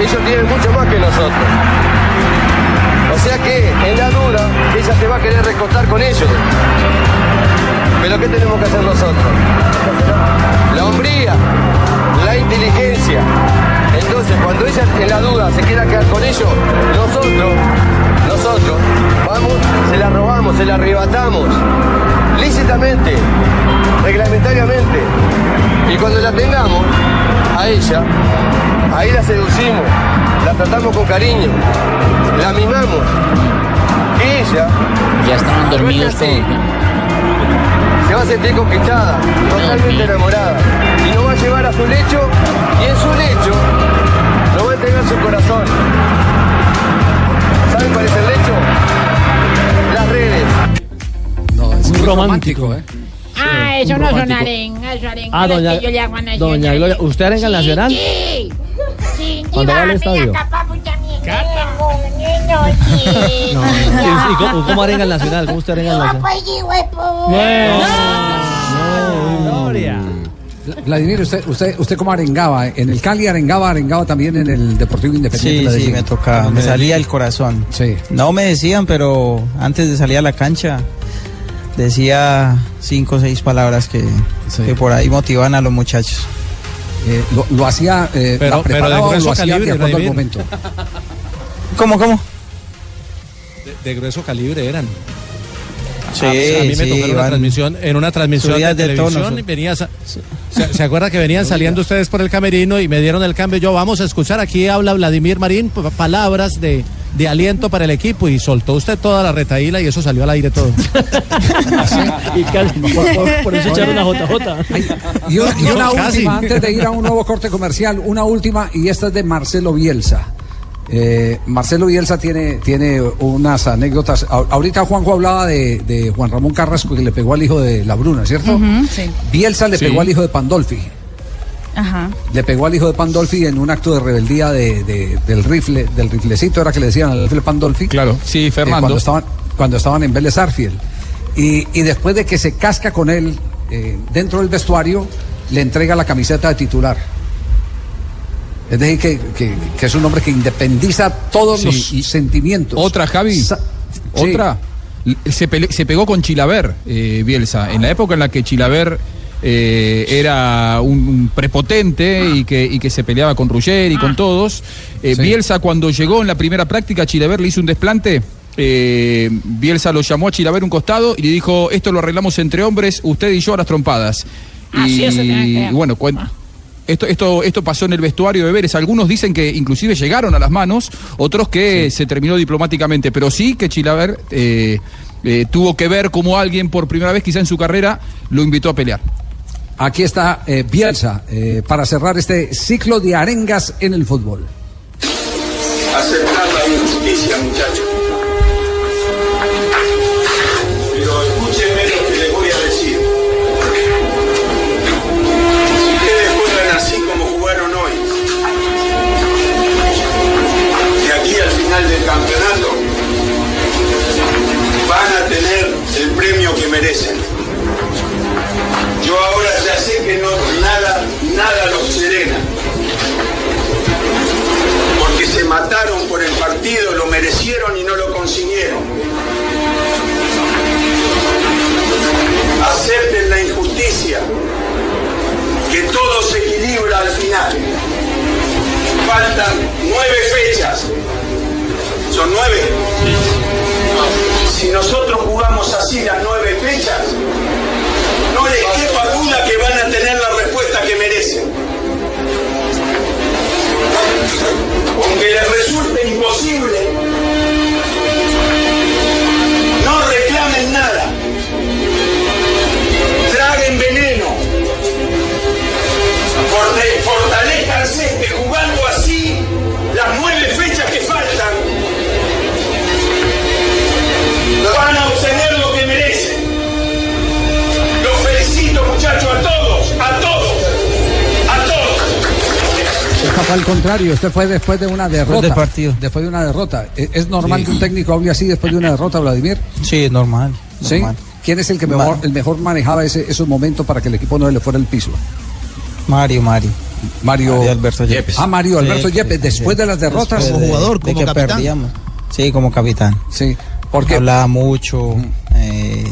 ellos tienen mucho más que nosotros. O sea que, en la duda, ella se va a querer recostar con ellos. Pero ¿qué tenemos que hacer nosotros? La hombría, la inteligencia. Entonces, cuando ella en la duda se quiera quedar con ellos, nosotros, nosotros, vamos, se la robamos, se la arrebatamos, lícitamente, reglamentariamente. Y cuando la tengamos, a ella, ahí la seducimos, la tratamos con cariño, la mimamos. Y ella... Ya estaban dormidos todos. se va a sentir conquistada, totalmente enamorada. Y nos va a llevar a su lecho y en su lecho romántico. romántico, ¿eh? Ah, eso no son arengas, eso arengas. Ah, doña- que yo le hago a Nacional. doña Gloria, ¿usted arenga el Nacional? Sí, sí, ¿Cuándo va al estadio? Sí. No, ¿Y, y cómo, cómo arenga el Nacional? ¿Cómo usted arenga el Nacional? Pues, sí, huepo. Gloria. Vladimir, usted, usted, usted como arengaba, en el Cali arengaba, arengaba también en el Deportivo Independiente. Sí, de sí, me tocaba, me salía el corazón. Sí. No me decían, pero antes de salir a la cancha decía cinco o seis palabras que, que por ahí motivan a los muchachos. Eh, lo, lo hacía, eh, Pero- la pero de lo hacía calibre, de acuerdo al momento. ¿Cómo, cómo? De, de grueso calibre eran. Sí, a, a mí me tocó en una transmisión, en una transmisión de televisión tono, y venía sa- se, se acuerda que venían saliendo ustedes por el camerino y me dieron el cambio. Yo vamos a escuchar aquí habla Vladimir Marín pa- palabras de, de aliento para el equipo y soltó usted toda la retaíla y eso salió al aire todo. Y casi, por, por- por eso echaron JJ. Y una, y una No, casi. última, antes de ir a un nuevo corte comercial, una última, y esta es de Marcelo Bielsa. Eh, Marcelo Bielsa tiene, tiene unas anécdotas. A- ahorita Juanjo hablaba de, de Juan Ramón Carrasco que le pegó al hijo de la Bruna, ¿cierto? Sí. Bielsa le Sí. pegó al hijo de Pandolfi. Ajá. Le pegó al hijo de Pandolfi en un acto de rebeldía de, de- del rifle, del riflecito, era que le decían al rifle Pandolfi. Claro, sí, eh, Fernando. cuando, estaban, cuando estaban en Vélez Arfiel. Y, y después de que se casca con él eh, dentro del vestuario, le entrega la camiseta de titular. Es decir, que, que- que es un hombre que independiza todos Sí, los sentimientos. Otra, Javi. Sa- Otra. Se, pele- se pegó con Chilaver, eh, Bielsa. En la época en la que Chilaver eh, era un, un prepotente y que, y que se peleaba con Ruggeri y con todos. eh, Sí. Bielsa, cuando llegó en la primera práctica, Chilaver le hizo un desplante. eh, Bielsa lo llamó a Chilaver un costado y le dijo: Esto lo arreglamos entre hombres, usted y yo a las trompadas. Así y, es, eh, eh. bueno, cuen- esto, esto, esto pasó en el vestuario de Vélez. Algunos dicen que inclusive llegaron a las manos, otros que se terminó diplomáticamente, pero sí que Chilaver eh, eh, tuvo que ver como alguien por primera vez, quizá en su carrera, lo invitó a pelear. Aquí está eh, Bielsa eh, para cerrar este ciclo de arengas en el fútbol. aceptar Faltan nueve fechas. ¿Son nueve? Si nosotros jugamos así las nueve fechas, no les quepa duda que van a tener la respuesta que merecen. aunque les resulte Fue al contrario, este fue después de una derrota. del partido. Después de una derrota. ¿E- ¿Es normal que un técnico hable así después de una derrota, Vladimir? Sí, es normal. ¿Sí? normal. ¿Quién es el que mejor, el mejor manejaba ese, esos momentos para que el equipo no se le fuera el piso? Mario, Mario. Mario, Alberto Yepes. Ah, Mario Alberto Sí, Yepes, después de las derrotas. Después de- de que perdíamos. Sí, como capitán. Sí, porque hablaba mucho, eh,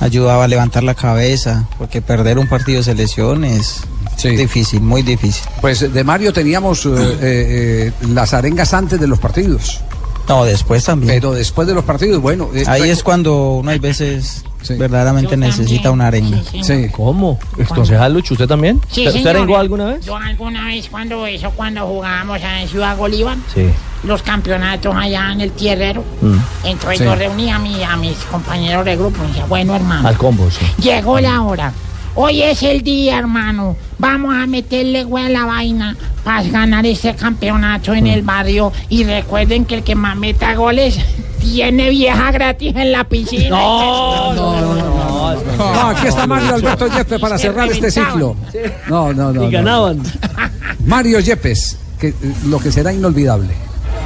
ayudaba a levantar la cabeza, porque perder un partido de selección es difícil, muy difícil. Pues de Mario teníamos eh, eh, eh, las arengas antes de los partidos. No, después también. Pero después de los partidos, bueno. eh, Ahí es cuando uno hay veces verdaderamente necesita una arenga. Sí. ¿Cómo? ¿Concejal Lucho, usted también? Sí, ¿Usted señor. arengó alguna vez? Yo alguna vez cuando eso, cuando jugábamos en Ciudad Bolívar, Sí. los campeonatos allá en el tierrero, Mm. entonces Sí. yo reuní a, mi- a mis compañeros de grupo y decía, bueno hermano, Al combo, sí. llegó la hora. Hoy es el día, hermano. Vamos a meterle güey a la vaina para ganar este campeonato en el barrio. Y recuerden que el que más meta goles tiene vieja gratis en la piscina. No, no, no, no. No, aquí está Mario Alberto Yepes para cerrar este ciclo. No, no, no. Y ganaban. Mario Yepes, que, eh, lo que será inolvidable.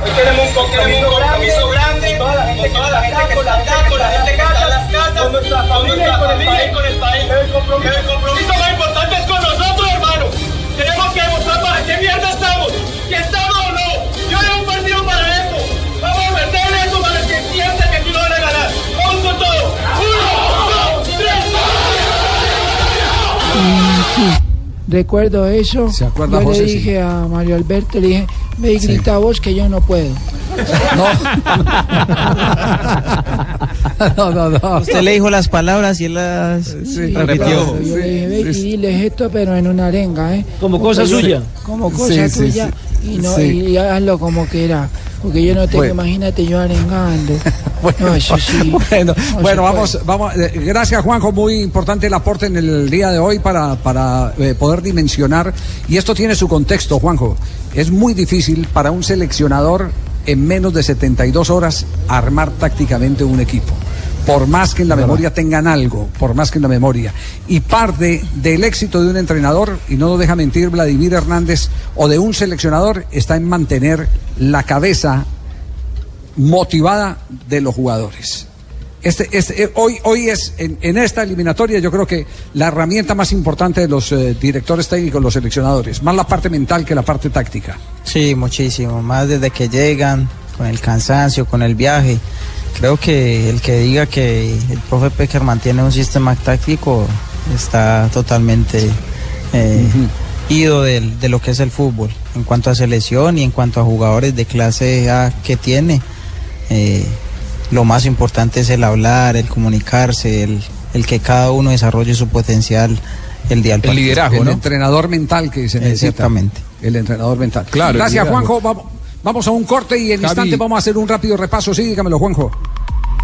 Hoy tenemos un compromiso, grande con toda la gente, toda la gente que está acá, con la gente que está en las casas, con nuestra familia y con el país, Recuerdo eso. ¿Se acuerda, yo le? Sí. dije a Mario Alberto, le dije, ve y grita vos que yo no puedo. No, no, no. Usted le dijo las palabras y él las repitió. Yo le dije, ve y diles esto, pero en una arenga, ¿eh? Como cosa yo- suya. Como cosa Sí, sí, tuya. sí. Y, no, Sí. y hazlo como que era. Porque yo no tengo, Bueno. imagínate yo arengando. no, sí. Bueno, No bueno vamos, vamos. eh, Gracias, Juanjo. Muy importante el aporte en el día de hoy para, para eh, poder dimensionar. Y esto tiene su contexto, Juanjo. Es muy difícil para un seleccionador en menos de 72 horas armar tácticamente un equipo. Por más que en la memoria tengan algo, por más que en la memoria. Y parte del éxito de un entrenador, y no nos deja mentir Vladimir Hernández, o de un seleccionador, está en mantener la cabeza motivada de los jugadores. Este, este, eh, hoy, hoy es, en, en esta eliminatoria, yo creo que la herramienta más importante de los eh, directores técnicos, los seleccionadores, más la parte mental que la parte táctica. Sí, muchísimo. Más desde que llegan, con el cansancio, con el viaje. Creo que el que diga que el profe Pecker mantiene un sistema táctico está totalmente eh, ido de, lo que es el fútbol. En cuanto a selección y en cuanto a jugadores de clase A que tiene, eh, lo más importante es el hablar, el comunicarse, el, el que cada uno desarrolle su potencial el día El liderazgo, el entrenador mental que se necesita. Exactamente. El entrenador mental. Claro, Gracias. Juanjo. Vamos, vamos a un corte y en Javi. instante vamos a hacer un rápido repaso. Sí, dígamelo, Juanjo.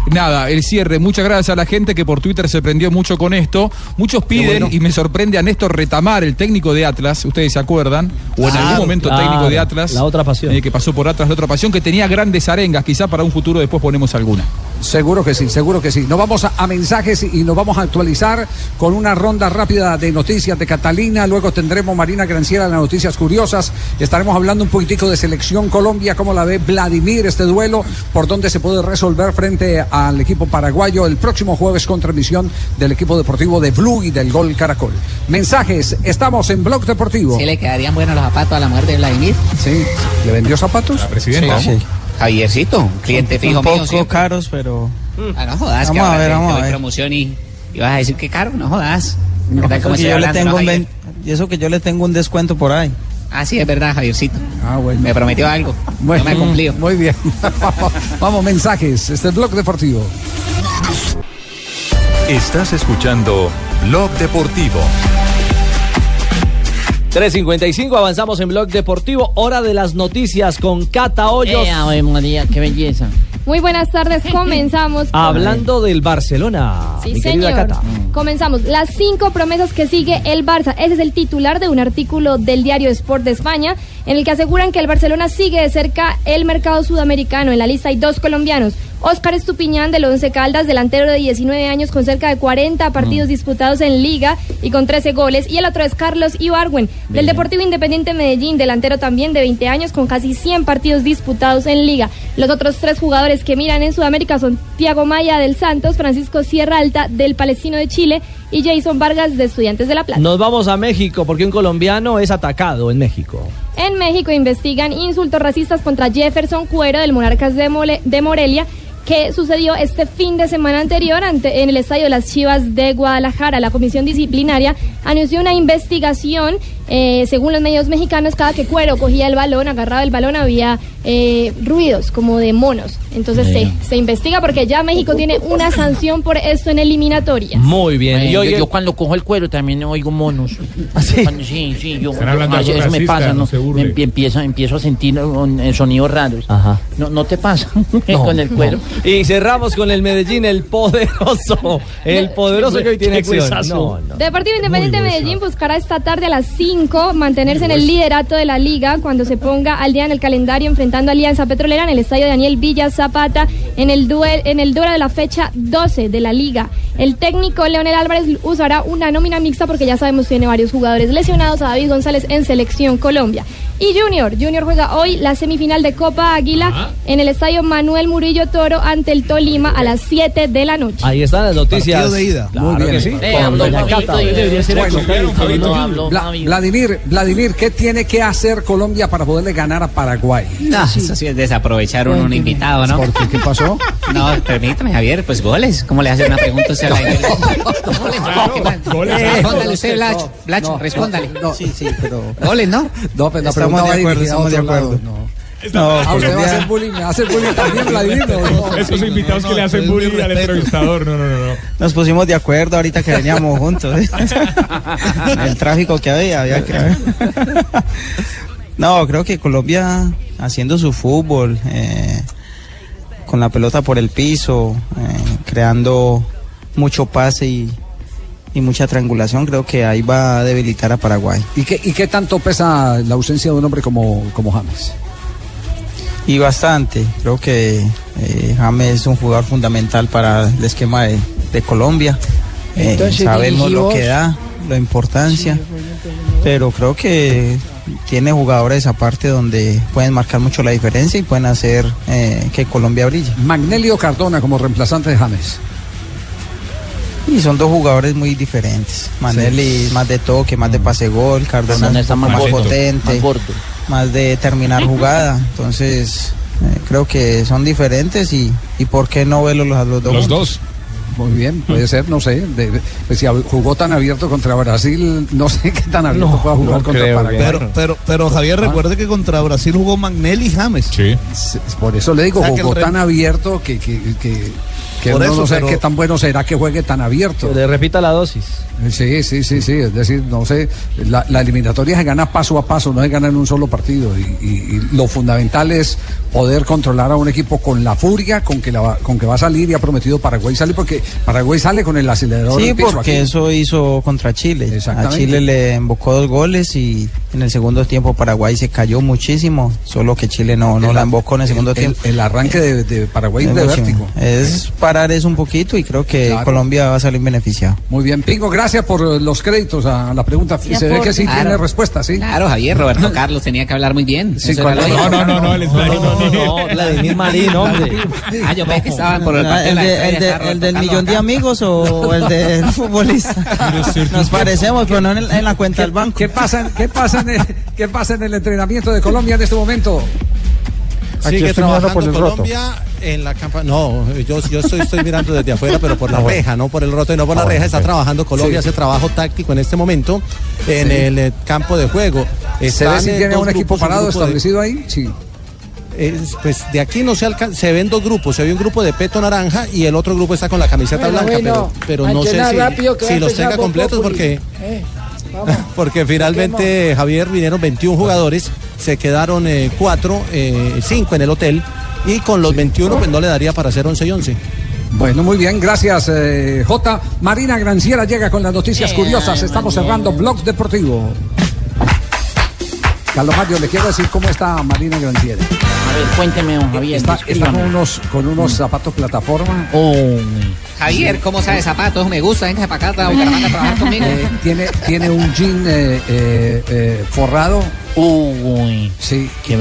Nada, el cierre. Muchas gracias a la gente que por Twitter se prendió mucho con esto. Muchos piden, y me sorprende a Néstor Retamar, el técnico de Atlas, ustedes se acuerdan, o en algún momento claro. técnico de Atlas. La otra pasión. eh, que pasó por Atlas, la otra pasión, que tenía grandes arengas. Quizá para un futuro después ponemos alguna. Seguro que sí, seguro que sí. Nos vamos a, a mensajes y nos vamos a actualizar con una ronda rápida de noticias de Catalina. Luego tendremos Marina Granciera las noticias curiosas. Estaremos hablando un poquitico de selección Colombia, cómo la ve Vladimir este duelo, por dónde se puede resolver frente al equipo paraguayo el próximo jueves con transmisión del equipo deportivo de Blue y del Gol Caracol. Mensajes, estamos en Blog Deportivo. ¿Sí le quedarían buenos los zapatos a la mujer de Vladimir? Sí. ¿Le vendió zapatos? presidenta. Sí, sí. Javiercito, un cliente Un fijo poco mío. siempre. caros, pero... Ah, no jodas, que Vamos a ahora ver, te- vamos a ver. promoción y, y vas a decir que caro, no jodas. ¿Verdad? Eso que estoy yo le tengo ¿no, un ven- y eso que yo le tengo un descuento por ahí. Ah, sí, es verdad, Javiercito. Ah, bueno. Me prometió algo. Bueno, no me ha cumplido. Muy bien. Vamos, mensajes. Este es Blog Deportivo. Estás escuchando Blog Deportivo. 3.55, avanzamos en Blog Deportivo, hora de las noticias con Cata Hoyos. Eh, Ave María, qué belleza. Muy buenas tardes, comenzamos. con- Hablando del Barcelona, Sí, mi señor. Cata. Comenzamos. Las cinco promesas que sigue el Barça. Ese es el titular de un artículo del diario Sport de España, en el que aseguran que el Barcelona sigue de cerca el mercado sudamericano. En la lista hay dos colombianos. Óscar Estupiñán del Once Caldas, delantero de 19 años con cerca de 40 partidos disputados en Liga y con 13 goles. Y el otro es Carlos Ibargüen del Deportivo Independiente Medellín, delantero también de 20 años con casi 100 partidos disputados en Liga. Los otros tres jugadores que miran en Sudamérica son Tiago Maya del Santos, Francisco Sierra Alta del Palestino de Chile y Jason Vargas de Estudiantes de La Plata. Nos vamos a México porque un colombiano es atacado en México. En México investigan insultos racistas contra Jefferson Cuero del Monarcas de, Mole- de Morelia que sucedió este fin de semana anterior ante, en el estadio de las Chivas de Guadalajara. La comisión disciplinaria anunció una investigación. eh, según los medios mexicanos, cada que Cuero cogía el balón, agarraba el balón, había eh, ruidos como de monos. Entonces se, se investiga porque ya México tiene una sanción por esto en eliminatoria. Muy bien. Eh, y yo, cuando cojo el cuero también oigo monos. Cuando- sí, sí, yo, yo- eso me pasa, no ¿no? Me empie- empiezo, empiezo a sentir um, sonidos raros. Ajá. No, no te pasa No, con el cuero. no. Y cerramos con el Medellín, el poderoso. El poderoso que hoy tiene acción. No, no. Deportivo Independiente Muy Medellín buscará esta tarde a las 5 mantenerse en el liderato de la liga cuando se ponga al día en el calendario enfrentando a Alianza Petrolera en el estadio Daniel Villa Zapata en el duel, en el duelo de la fecha 12 de la liga. El técnico Leonel Álvarez usará una nómina mixta porque ya sabemos tiene varios jugadores lesionados a David González en selección Colombia. Y Junior, Junior juega hoy la semifinal de Copa Águila en el estadio Manuel Murillo Toro ante el Tolima a las 7 de la noche. Ahí están las noticias. Partido de ida. Claro Muy bien. que sí. Vladimir, Vladimir, ¿qué tiene que hacer Colombia para poderle ganar a Paraguay? No, eso sí es desaprovechar un, un invitado, ¿no? ¿Por qué? ¿Qué pasó? No, permítame, Javier, pues goles. ¿Cómo le hace una pregunta más? goles. Respóndale usted, Blacho. No, Blacho, no, respóndale. no. Sí, sí, pero... Goles, ¿no? No, pero la Estamos pregunta de va acuerdo, dirigida a estamos de otro lado, acuerdo. no. No, Ah, usted va a hacer bullying, me hace bullying también, Vladimir. no, no. Esos invitados no, que le no, hacen bullying al entrevistador. No, no, no. no. Nos pusimos de acuerdo ahorita que veníamos juntos. ¿eh? El tráfico que había, había que ver. No, creo que Colombia haciendo su fútbol, eh, con la pelota por el piso, eh, creando mucho pase y, y mucha triangulación, creo que ahí va a debilitar a Paraguay. ¿Y qué, ¿Y qué tanto pesa la ausencia de un hombre como, como James? Y bastante, creo que eh, James es un jugador fundamental para el esquema de, de Colombia. Eh, Entonces, sabemos lo que da, la importancia, pero creo que tiene jugadores aparte donde pueden marcar mucho la diferencia y pueden hacer eh, que Colombia brille. Magnelio Cardona como reemplazante de James. Y son dos jugadores muy diferentes. Manelli más de toque, más de pase gol, Cardona es está más potente, más de terminar jugada. Entonces, eh, creo que son diferentes y, y por qué no verlos a los dos. Los juntos? dos. Muy bien, puede ser, no sé. de- de- pues si jugó tan abierto contra Brasil, no sé qué tan abierto No, pueda jugar no contra creo, Paraguay. Pero, pero, pero Javier, Ah. recuerde que contra Brasil jugó Magnelli y James. Sí. Por eso le digo, O sea, que jugó tan abierto que, que, que Que Por uno eso, no sé pero- qué tan bueno será que juegue tan abierto. le repita la dosis. Sí, sí, sí, sí. Es decir, no sé, la, la eliminatoria se gana paso a paso, no se gana en un solo partido. Y, y- y lo fundamental es poder controlar a un equipo con la furia con que, la va, con que va a salir y ha prometido Paraguay salir, porque Paraguay sale con el acelerador Sí, en piso porque aquí. eso hizo contra Chile. A. Chile le embocó dos goles y en el segundo tiempo Paraguay se cayó muchísimo, solo que Chile no, no El- la embocó en el segundo el- tiempo. el arranque de, de Paraguay Es de muchísimo. vértigo. Es parar eso un poquito y creo que Claro. Colombia va a salir beneficiado. Muy bien, Pingo, gracias por eh, los créditos a la pregunta. Ya Se ve por- que sí Claro. tiene respuesta, ¿sí? Claro, Javier, Roberto Carlos tenía que hablar muy bien. Sí, no, no, no, no, él es- No, Vladimir Marín, hombre. Ah, yo pensé que estaban por el de el, de- el de- el del millón de amigos o el del futbolista. Nos parecemos, pero no en, el- la cuenta del banco. ¿Qué pasa, qué, pasa en el, ¿Qué pasa en el entrenamiento de Colombia en este momento? Sigue trabajando Colombia en la campaña. No, yo, yo estoy, estoy mirando desde afuera, pero por la Ah, bueno. reja, no por el roto y no por Ah, la bueno, reja. Está trabajando Colombia, Sí. hace trabajo táctico en este momento en Sí. el eh, campo de juego. ¿Se Están, ve si tiene un equipo grupos, un parado de- establecido ahí? Sí. Es, pues de aquí no se alcanza, se ven dos grupos, se ve un grupo de peto naranja y el otro grupo está con la camiseta Bueno, blanca, bueno, pero, no sé si, si los tenga completos porque Eh, vamos. porque finalmente Javier vinieron 21 jugadores, se quedaron 4, 5 en el hotel y con los 21 pues no le daría para hacer 11 y 11. Bueno, muy bien, gracias eh, J. Marina Granciera llega con las noticias curiosas. Estamos cerrando Blog Deportivo. Carlos Mario, le quiero decir cómo está Marina Granciera. A ver, cuénteme, don Javier. Está, con unos, con unos zapatos plataforma. Oh, Javier, ¿cómo sabe zapatos? Me gusta, venga para acá, a Bucaramanga a trabajar conmigo. Eh, tiene, tiene un jean eh, eh, eh, forrado. Uy, sí. qué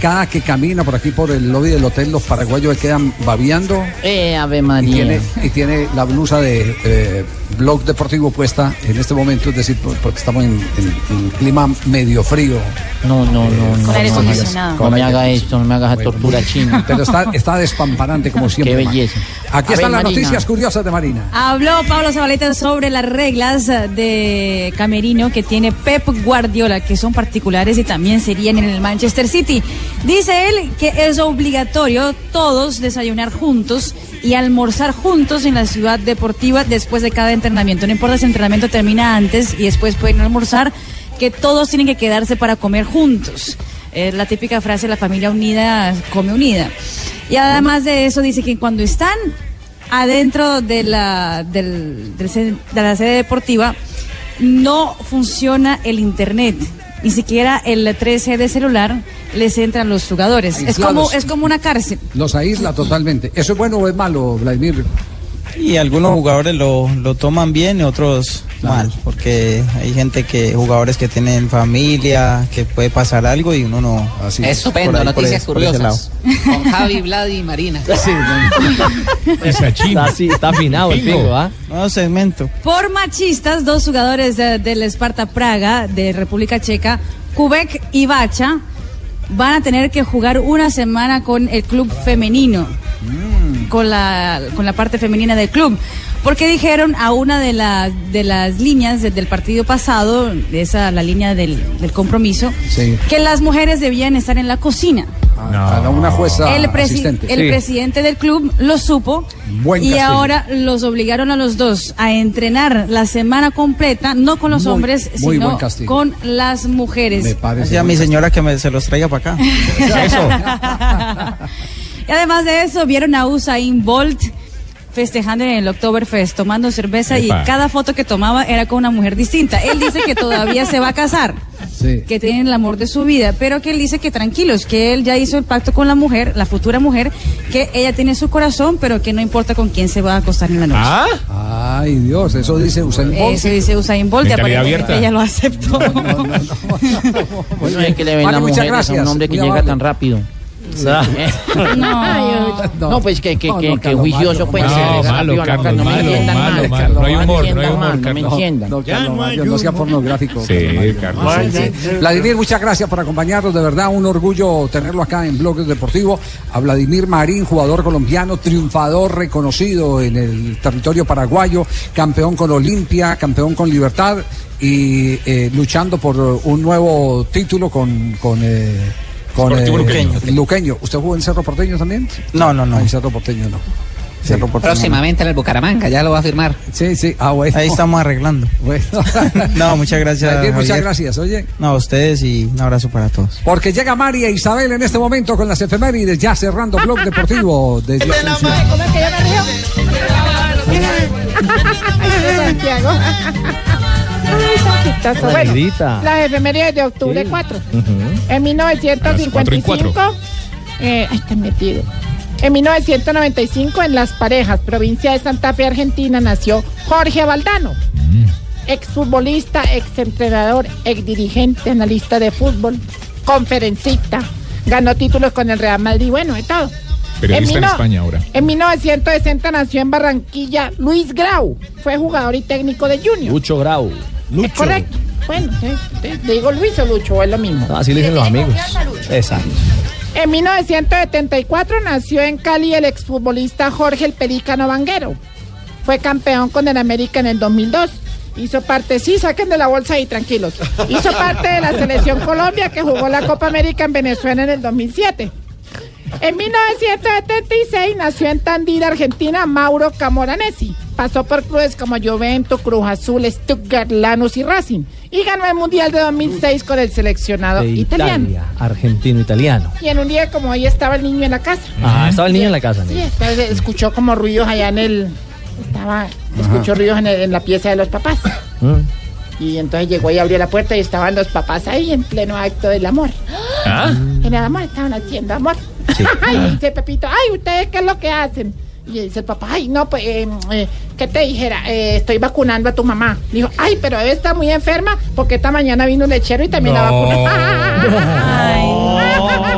cada, que camina por aquí por el lobby del hotel, los paraguayos quedan babeando. Eh, Ave Y María. tiene, y tiene la blusa de eh, blog deportivo puesta en este momento, es decir, por- porque estamos en, en- en clima medio frío. No, no, no, no. Con aire no, no, acondicionado. no me haga esto, no me haga esa tortura china. Pero está, está despamparante como siempre. Qué belleza. Aquí A están ver, las Marina. noticias curiosas de Marina. Habló Pablo Zabaleta sobre las reglas de Camerino que tiene Pep Guardiola, que son particulares también serían en el Manchester City. Dice él que es obligatorio todos desayunar juntos y almorzar juntos en la ciudad deportiva después de cada entrenamiento. No importa si el entrenamiento termina antes y después pueden almorzar, que todos tienen que quedarse para comer juntos. Es la típica frase, la familia unida come unida. Y además de eso dice que cuando están adentro de la, del- de la sede deportiva no funciona el internet. Ni siquiera el 3G de celular les entra a los jugadores. Es como, es como una cárcel. Los aísla totalmente. ¿Eso es bueno o es malo, Vladimir? Y algunos jugadores lo, lo toman bien y otros mal, porque hay gente que, jugadores que tienen familia, que puede pasar algo y uno no. Estupendo, por ahí, por noticias ese- por ese curiosas. Con Javi, Vlad y Marina. Está, así, está afinado el pingo, ¿ah? Nuevo segmento. Por machistas, dos jugadores de- del Esparta Praga de República Checa, Kubek y Bacha, van a tener que jugar una semana con el club femenino, con, la, con la parte femenina del club. Porque dijeron a una de, las de las líneas de- del partido pasado, esa la línea del, del compromiso, Sí. que las mujeres debían estar en la cocina. A una jueza El, presi- asistente. el presidente del club lo supo Buen y ahora los obligaron a los dos a entrenar la semana completa, no con los Muy- hombres, muy sino con las mujeres. Así a mi señora que me, se los traiga para acá. Y además de eso, vieron a Usain Bolt festejando en el Oktoberfest, tomando cerveza Epa. y cada foto que tomaba era con una mujer distinta. Él dice que todavía se va a casar. Sí. que tienen el amor de su vida, pero que él dice que tranquilos, que él ya hizo el pacto con la mujer, la futura mujer, que ella tiene su corazón, pero que no importa con quién se va a acostar en la noche. Ay, Dios, eso dice Usain Bolt. Eso dice Usain Bolt aparentemente ella lo aceptó. Bueno, es que le ven Vale, las muchas mujeres a gracias. un hombre que Muy llega amable. tan rápido. No. No, pues que, que, que, no, que Carlos, juicioso, malo. que No, malo, Carlos, no me malo, entiendan mal, malo. Carlos, No hay humor, no hay humor, mal, No me entiendan. No, Carlos Mario, no sea pornográfico. Sí, Carlos. Vladimir, muchas gracias por acompañarnos. De verdad, un orgullo tenerlo acá en Bloques Deportivo. A Vladimir Marín, jugador colombiano, triunfador, reconocido en el territorio paraguayo, campeón con Olimpia, campeón con Libertad y eh, luchando por un nuevo título con. con eh, con eh, Luqueño. Luqueño. ¿Usted jugó en Cerro Porteño también? No, no, no. Ah, en Cerro Porteño no. oportunidad. Próximamente en el Bucaramanga, ya lo va a firmar. Sí, sí, ah, bueno. Ahí estamos arreglando. Bueno. No, muchas gracias. Muchas Javier. gracias, oye. No, a ustedes y un abrazo para todos. Porque llega María Isabel en este momento con las efemérides, ya cerrando Blog Deportivo. Desde ¿Cómo es que yo me río? Ay, Santiago. Ay, tan chistoso. La Bueno, negrita. las efemérides de octubre 4. En 1955, eh, ay, está metido. En 1995, en Las Parejas, provincia de Santa Fe, Argentina, nació Jorge Valdano. Exfutbolista, exentrenador, exdirigente, analista de fútbol, conferencista. Ganó títulos con el Real Madrid, bueno, de todo. Periodista en mil no- España ahora. En 1960 nació en Barranquilla Luis Grau. Fue jugador y técnico de Junior. Lucho Grau. Es correcto. Bueno, le digo Luis o Lucho, es lo mismo. No, así le dicen los amigos. Exacto. En 1974 nació en Cali el exfutbolista Jorge el Pelícano Vanguero. Fue campeón con el América en el 2002. Hizo parte, sí, saquen de la bolsa ahí, tranquilos. Hizo parte de la selección Colombia que jugó la Copa América en Venezuela en el 2007. En 1976 nació en Tandil, Argentina, Mauro Camoranesi. Pasó por clubes como Juventus, Cruz Azul, Stuttgart, Lanús y Racing. Y ganó el Mundial de 2006 con el seleccionado De italiano. Italia, argentino, italiano. Y en un día como hoy estaba el niño en la casa. Ah, estaba el niño en la casa. Sí, entonces escuchó como ruidos allá en el... Estaba... Escuchó ruidos en, el- en la pieza de los papás. Mm. Y entonces llegó y abrió la puerta y estaban los papás ahí en pleno acto del amor. ¿Ah? En el amor, estaban haciendo amor. y dice Pepito, ay, ¿ustedes qué es lo que hacen? Y dice el papá, ay, no, pues, eh, eh, ¿qué te dijera? Eh, estoy vacunando a tu mamá. Dijo, ay, pero debe estar muy enferma porque esta mañana vino un lechero y también la vacunó.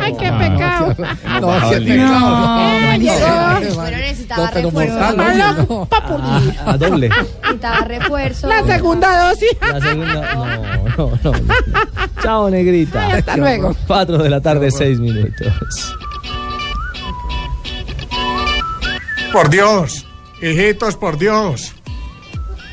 ay, qué pecado. No, qué llegó. Pero necesitaba refuerzo. mortal, Hola, oye, no. papurri. A doble. Necesitaba refuerzo. La segunda dosis. La segunda. No, no, no. Chao, negrita. Ay, hasta luego. Cuatro de la tarde, seis minutos. Por Dios, hijitos, por Dios.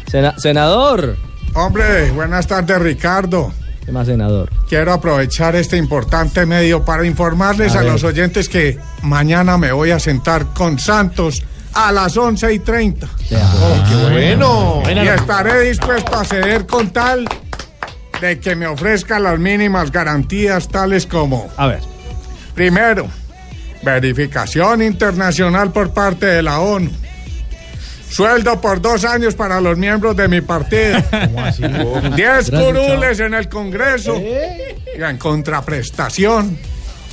Sena- senador. Hombre, buenas tardes, Ricardo. ¿Qué más, senador? Quiero aprovechar este importante medio para informarles A los oyentes que mañana me voy a sentar con Santos a las 11 y 30. qué bueno. Y estaré dispuesto a ceder con tal de que me ofrezca las mínimas garantías tales como... A ver. Primero, verificación internacional por parte de la ONU. Sueldo por dos años para los miembros de mi partido. Diez curules en el Congreso. Y en contraprestación,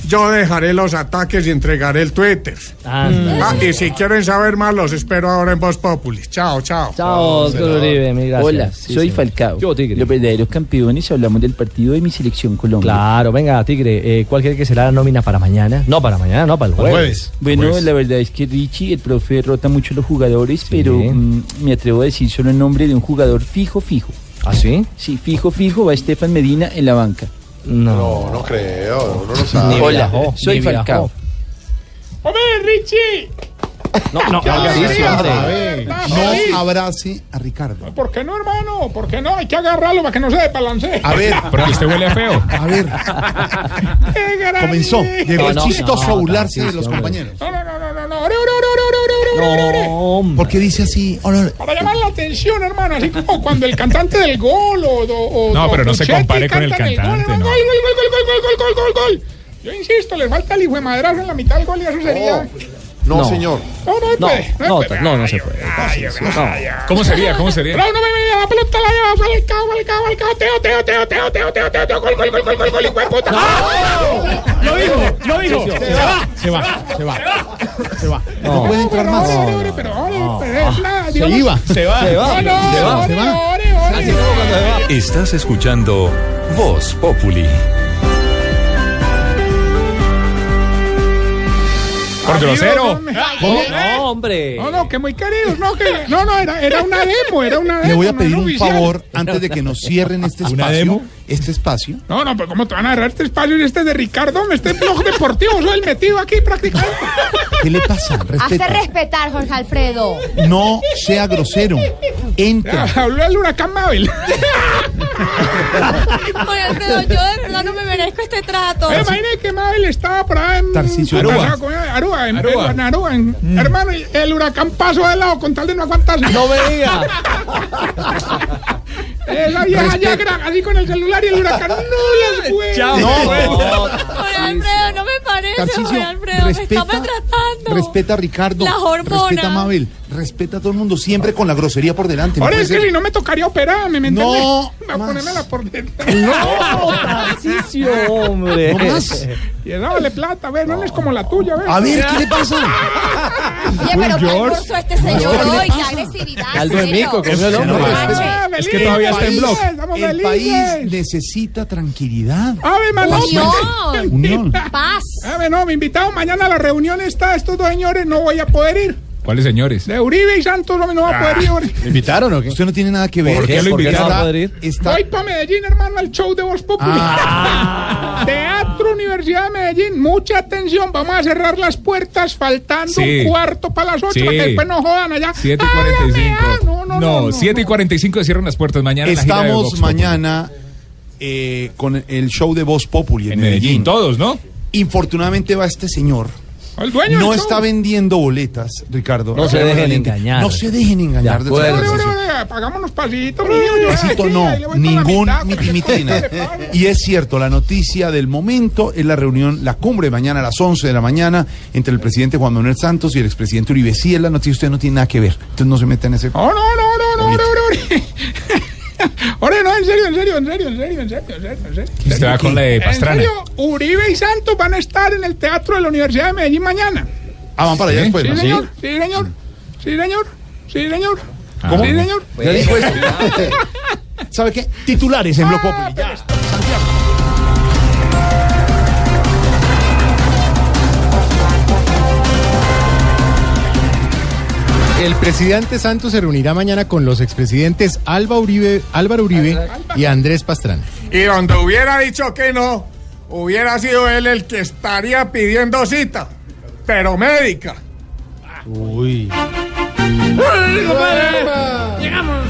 yo dejaré los ataques y entregaré el Twitter. Ah, Ah, y si quieren saber más, los espero ahora en Voz Populi. Chao, chao. Chao, Oscar Uribe, mil gracias. Hola, Sí, soy señor. Falcao. Yo, Tigre. Los verdaderos campeones hablamos del partido de mi selección Colombia. Claro, venga, Tigre, eh, ¿cuál cree que será la nómina para mañana? No, para mañana, no, para el jueves. Bueno, la verdad es que Richie, el profe, rota mucho a los jugadores, pero mm, me atrevo a decir solo el nombre de un jugador fijo, fijo. ¿Ah, sí? Sí, fijo, fijo, va Estefan Medina en la banca. No, no creo, no lo sabe. Hola, viajó, soy. Falcao. ¡Hombre, Richie! No, no, no abrace a Ricardo. ¿Por qué no, hermano? ¿Por qué no? Hay que agarrarlo para que no se desbalancee. A ver, Porque usted huele feo. a ver, comenzó. Llegó el chistoso a burlarse de los compañeros. No, no, no, no, no, no. ¿Por qué dice así? Ore. Para llamar la atención, hermano, así como cuando el cantante del gol o... o- No, o pero no se compare con el cantante. Gol, gol, gol, gol, gol, gol, gol, gol, gol. Yo insisto, les falta el hijo de madrazo en la mitad del gol y eso sería... No, No. señor. No, no, No, no, puede. no, no se puede. Ay, ay, ay, ay. ¿Cómo sería? ¿Cómo sería? Pero no me la pelota la lleva Falcao, Falcao, Falcao, Teo, Teo, Teo, Teo, Teo, Teo, Teo, Teo, gol, gol, gol, gol, gol, gol, de puta. Lo dijo, lo dijo. Se va. Se va, se va. Se va. No puede entrar más. La- Se iba. Se va. Se va, No, no, se va. Estás escuchando Voz Populi. Por grosero. No, hombre. No, no, que muy queridos, no, que, no, no, era, era una demo, era una demo. Le voy a no pedir un oficial. favor antes de que nos cierren este ¿Una espacio. demo? este espacio. No, no, pues ¿cómo te van a agarrar este espacio y este es de Ricardo? Me este blog deportivo, soy el metido aquí practicando. ¿Qué le pasa? Hazte Respeta. respetar, Jorge Alfredo. No sea grosero. Entra. Ya, habló el huracán Mabel. Jorge Alfredo, yo de verdad no me merezco este trato. Eh, Imagínate que Mabel estaba por ahí en Aruba. Aruba. en, Aruba. en Aruba, en- Hermano, el huracán pasó de lado con tal de no aguantarse. No me diga. Esa vieja ya así con el celular y el huracán no las fue. Chao. No. Jorge Alfredo, no me parece, Alfredo, me está maltratando. respeta a Ricardo. La hormona. Respeta a Mabel. Respeta a todo el mundo. Siempre con la grosería por delante. no Ahora es que si no me tocaría operarme, ¿me No, entiendes? Va a ponérmela por dentro. No, Tarcisio, hombre. No más. Y vale plata, a ver, no, es como la tuya, a ver. A ver, ¿qué le pasa? Oye, pero qué George. curso este señor hoy, qué agresividad. Caldo de mico, comió el hombre. Es que todavía está en blog. El felices. país necesita tranquilidad. Ave María. Unión. Unión. Paz. Ave, no, me invitaron mañana a la reunión está, estos dos señores, no voy a poder ir. ¿Cuáles señores? De Uribe y Santos no, no va a poder ir. hombre. ¿Le invitaron o qué? Usted no tiene nada que ver. ¿Por qué lo ¿Por qué no invitaron? va a poder ir? Está, Voy para Medellín, hermano, al show de Voz Populi. Teatro Universidad de Medellín, mucha atención. Vamos a cerrar las puertas faltando Sí. un cuarto para las ocho Sí. para que después no jodan allá. 7 y Hágame, 45. ah, No, no, no. No, 7 y 45 cierran las puertas mañana. en la gira de estamos Populi. mañana eh, con el show de Voz Populi en, En Medellín, todos, ¿no? Infortunadamente va este señor. El dueño No está vendiendo boletas, Ricardo. No se dejen engañar. No se dejen engañar. De Pagámonos pasitos, mío. yo Pasito aquí, no, ningún. Y es cierto, la noticia del momento es la reunión, la cumbre mañana a las 11 de la mañana entre el presidente Juan Manuel Santos y el expresidente Uribe. Sí, es la noticia, usted no tiene nada que ver. Entonces no se meta en ese... No, no, no, no, no, ore, Ore, no, en serio, en serio, en serio, en serio, en serio, en serio, en serio. Con la de En Pastrana. serio, Uribe y Santos van a estar en el teatro de la Universidad de Medellín mañana. Ah, van para allá ¿Sí? después. Sí, señor, sí, señor, sí, señor, sí, señor. ¿Cómo? Sí, señor. Ya dijo eso. ¿Sabe qué? Titulares en Blog Populi. El presidente Santos se reunirá mañana con los expresidentes Alba Uribe, Álvaro Uribe y Andrés Pastrana. Y donde hubiera dicho que no, hubiera sido él el que estaría pidiendo cita, pero médica. Uy. Llegamos.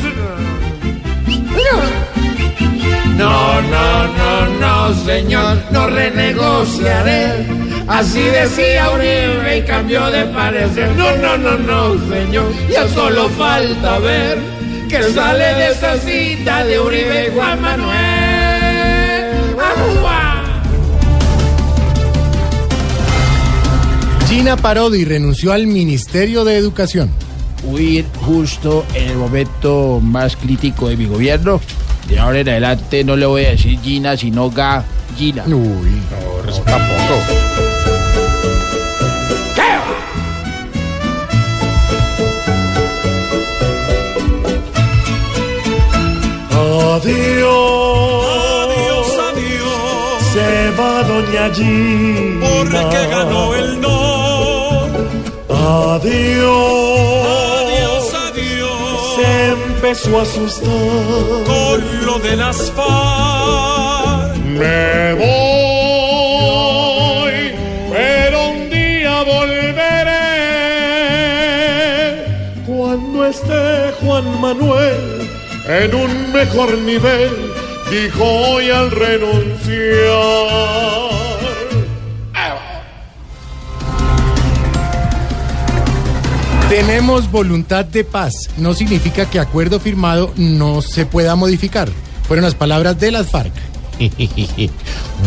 No, no, no, no, señor, no renegociaré. Así decía Uribe y cambió de parecer. No, no, no, no, señor, ya solo falta ver que sale de esa cita de Uribe y Juan Manuel. ¡Ajúa! Gina Parodi renunció al Ministerio de Educación. huir justo en el momento más crítico de mi gobierno. De ahora en adelante no le voy a decir Gina, sino Ga Gina. Uy, no, tampoco. Adiós, adiós, Se va Doña Gina. Porque ganó el no. Adiós. Adiós, adiós. Se empezó a asustar. Con lo de las FARC. Me voy, pero un día volveré. Cuando esté Juan Manuel en un mejor nivel, dijo hoy al renunciar. Tenemos voluntad de paz. No significa que acuerdo firmado no se pueda modificar. Fueron las palabras de las FARC.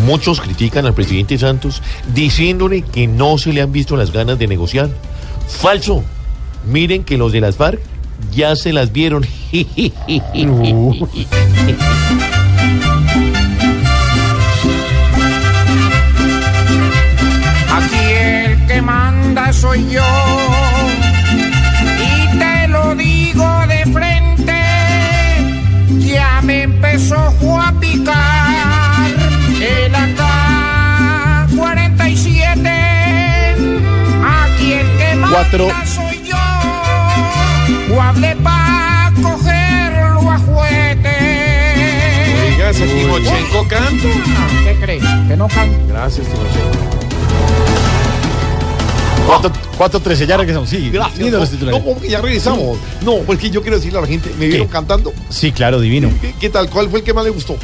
Muchos critican al presidente Santos diciéndole que no se le han visto las ganas de negociar. Falso. Miren que los de las FARC ya se las vieron. Aquí el que manda soy yo. Y te lo digo de frente. Ya me empezó a picar el AK-47. Aquí el que manda Cuatro. soy yo. O pa' Timochenko canta. ¿Qué cree? ¿Que no canta? Gracias, Timochenko. 4-13, ya regresamos. Sí, Gracias. lindo los No, titulares. no, ya regresamos. No, porque yo quiero decirle a la gente, ¿me vieron cantando? Sí, claro, divino. ¿Qué, qué tal? ¿Cuál fue el que más le gustó?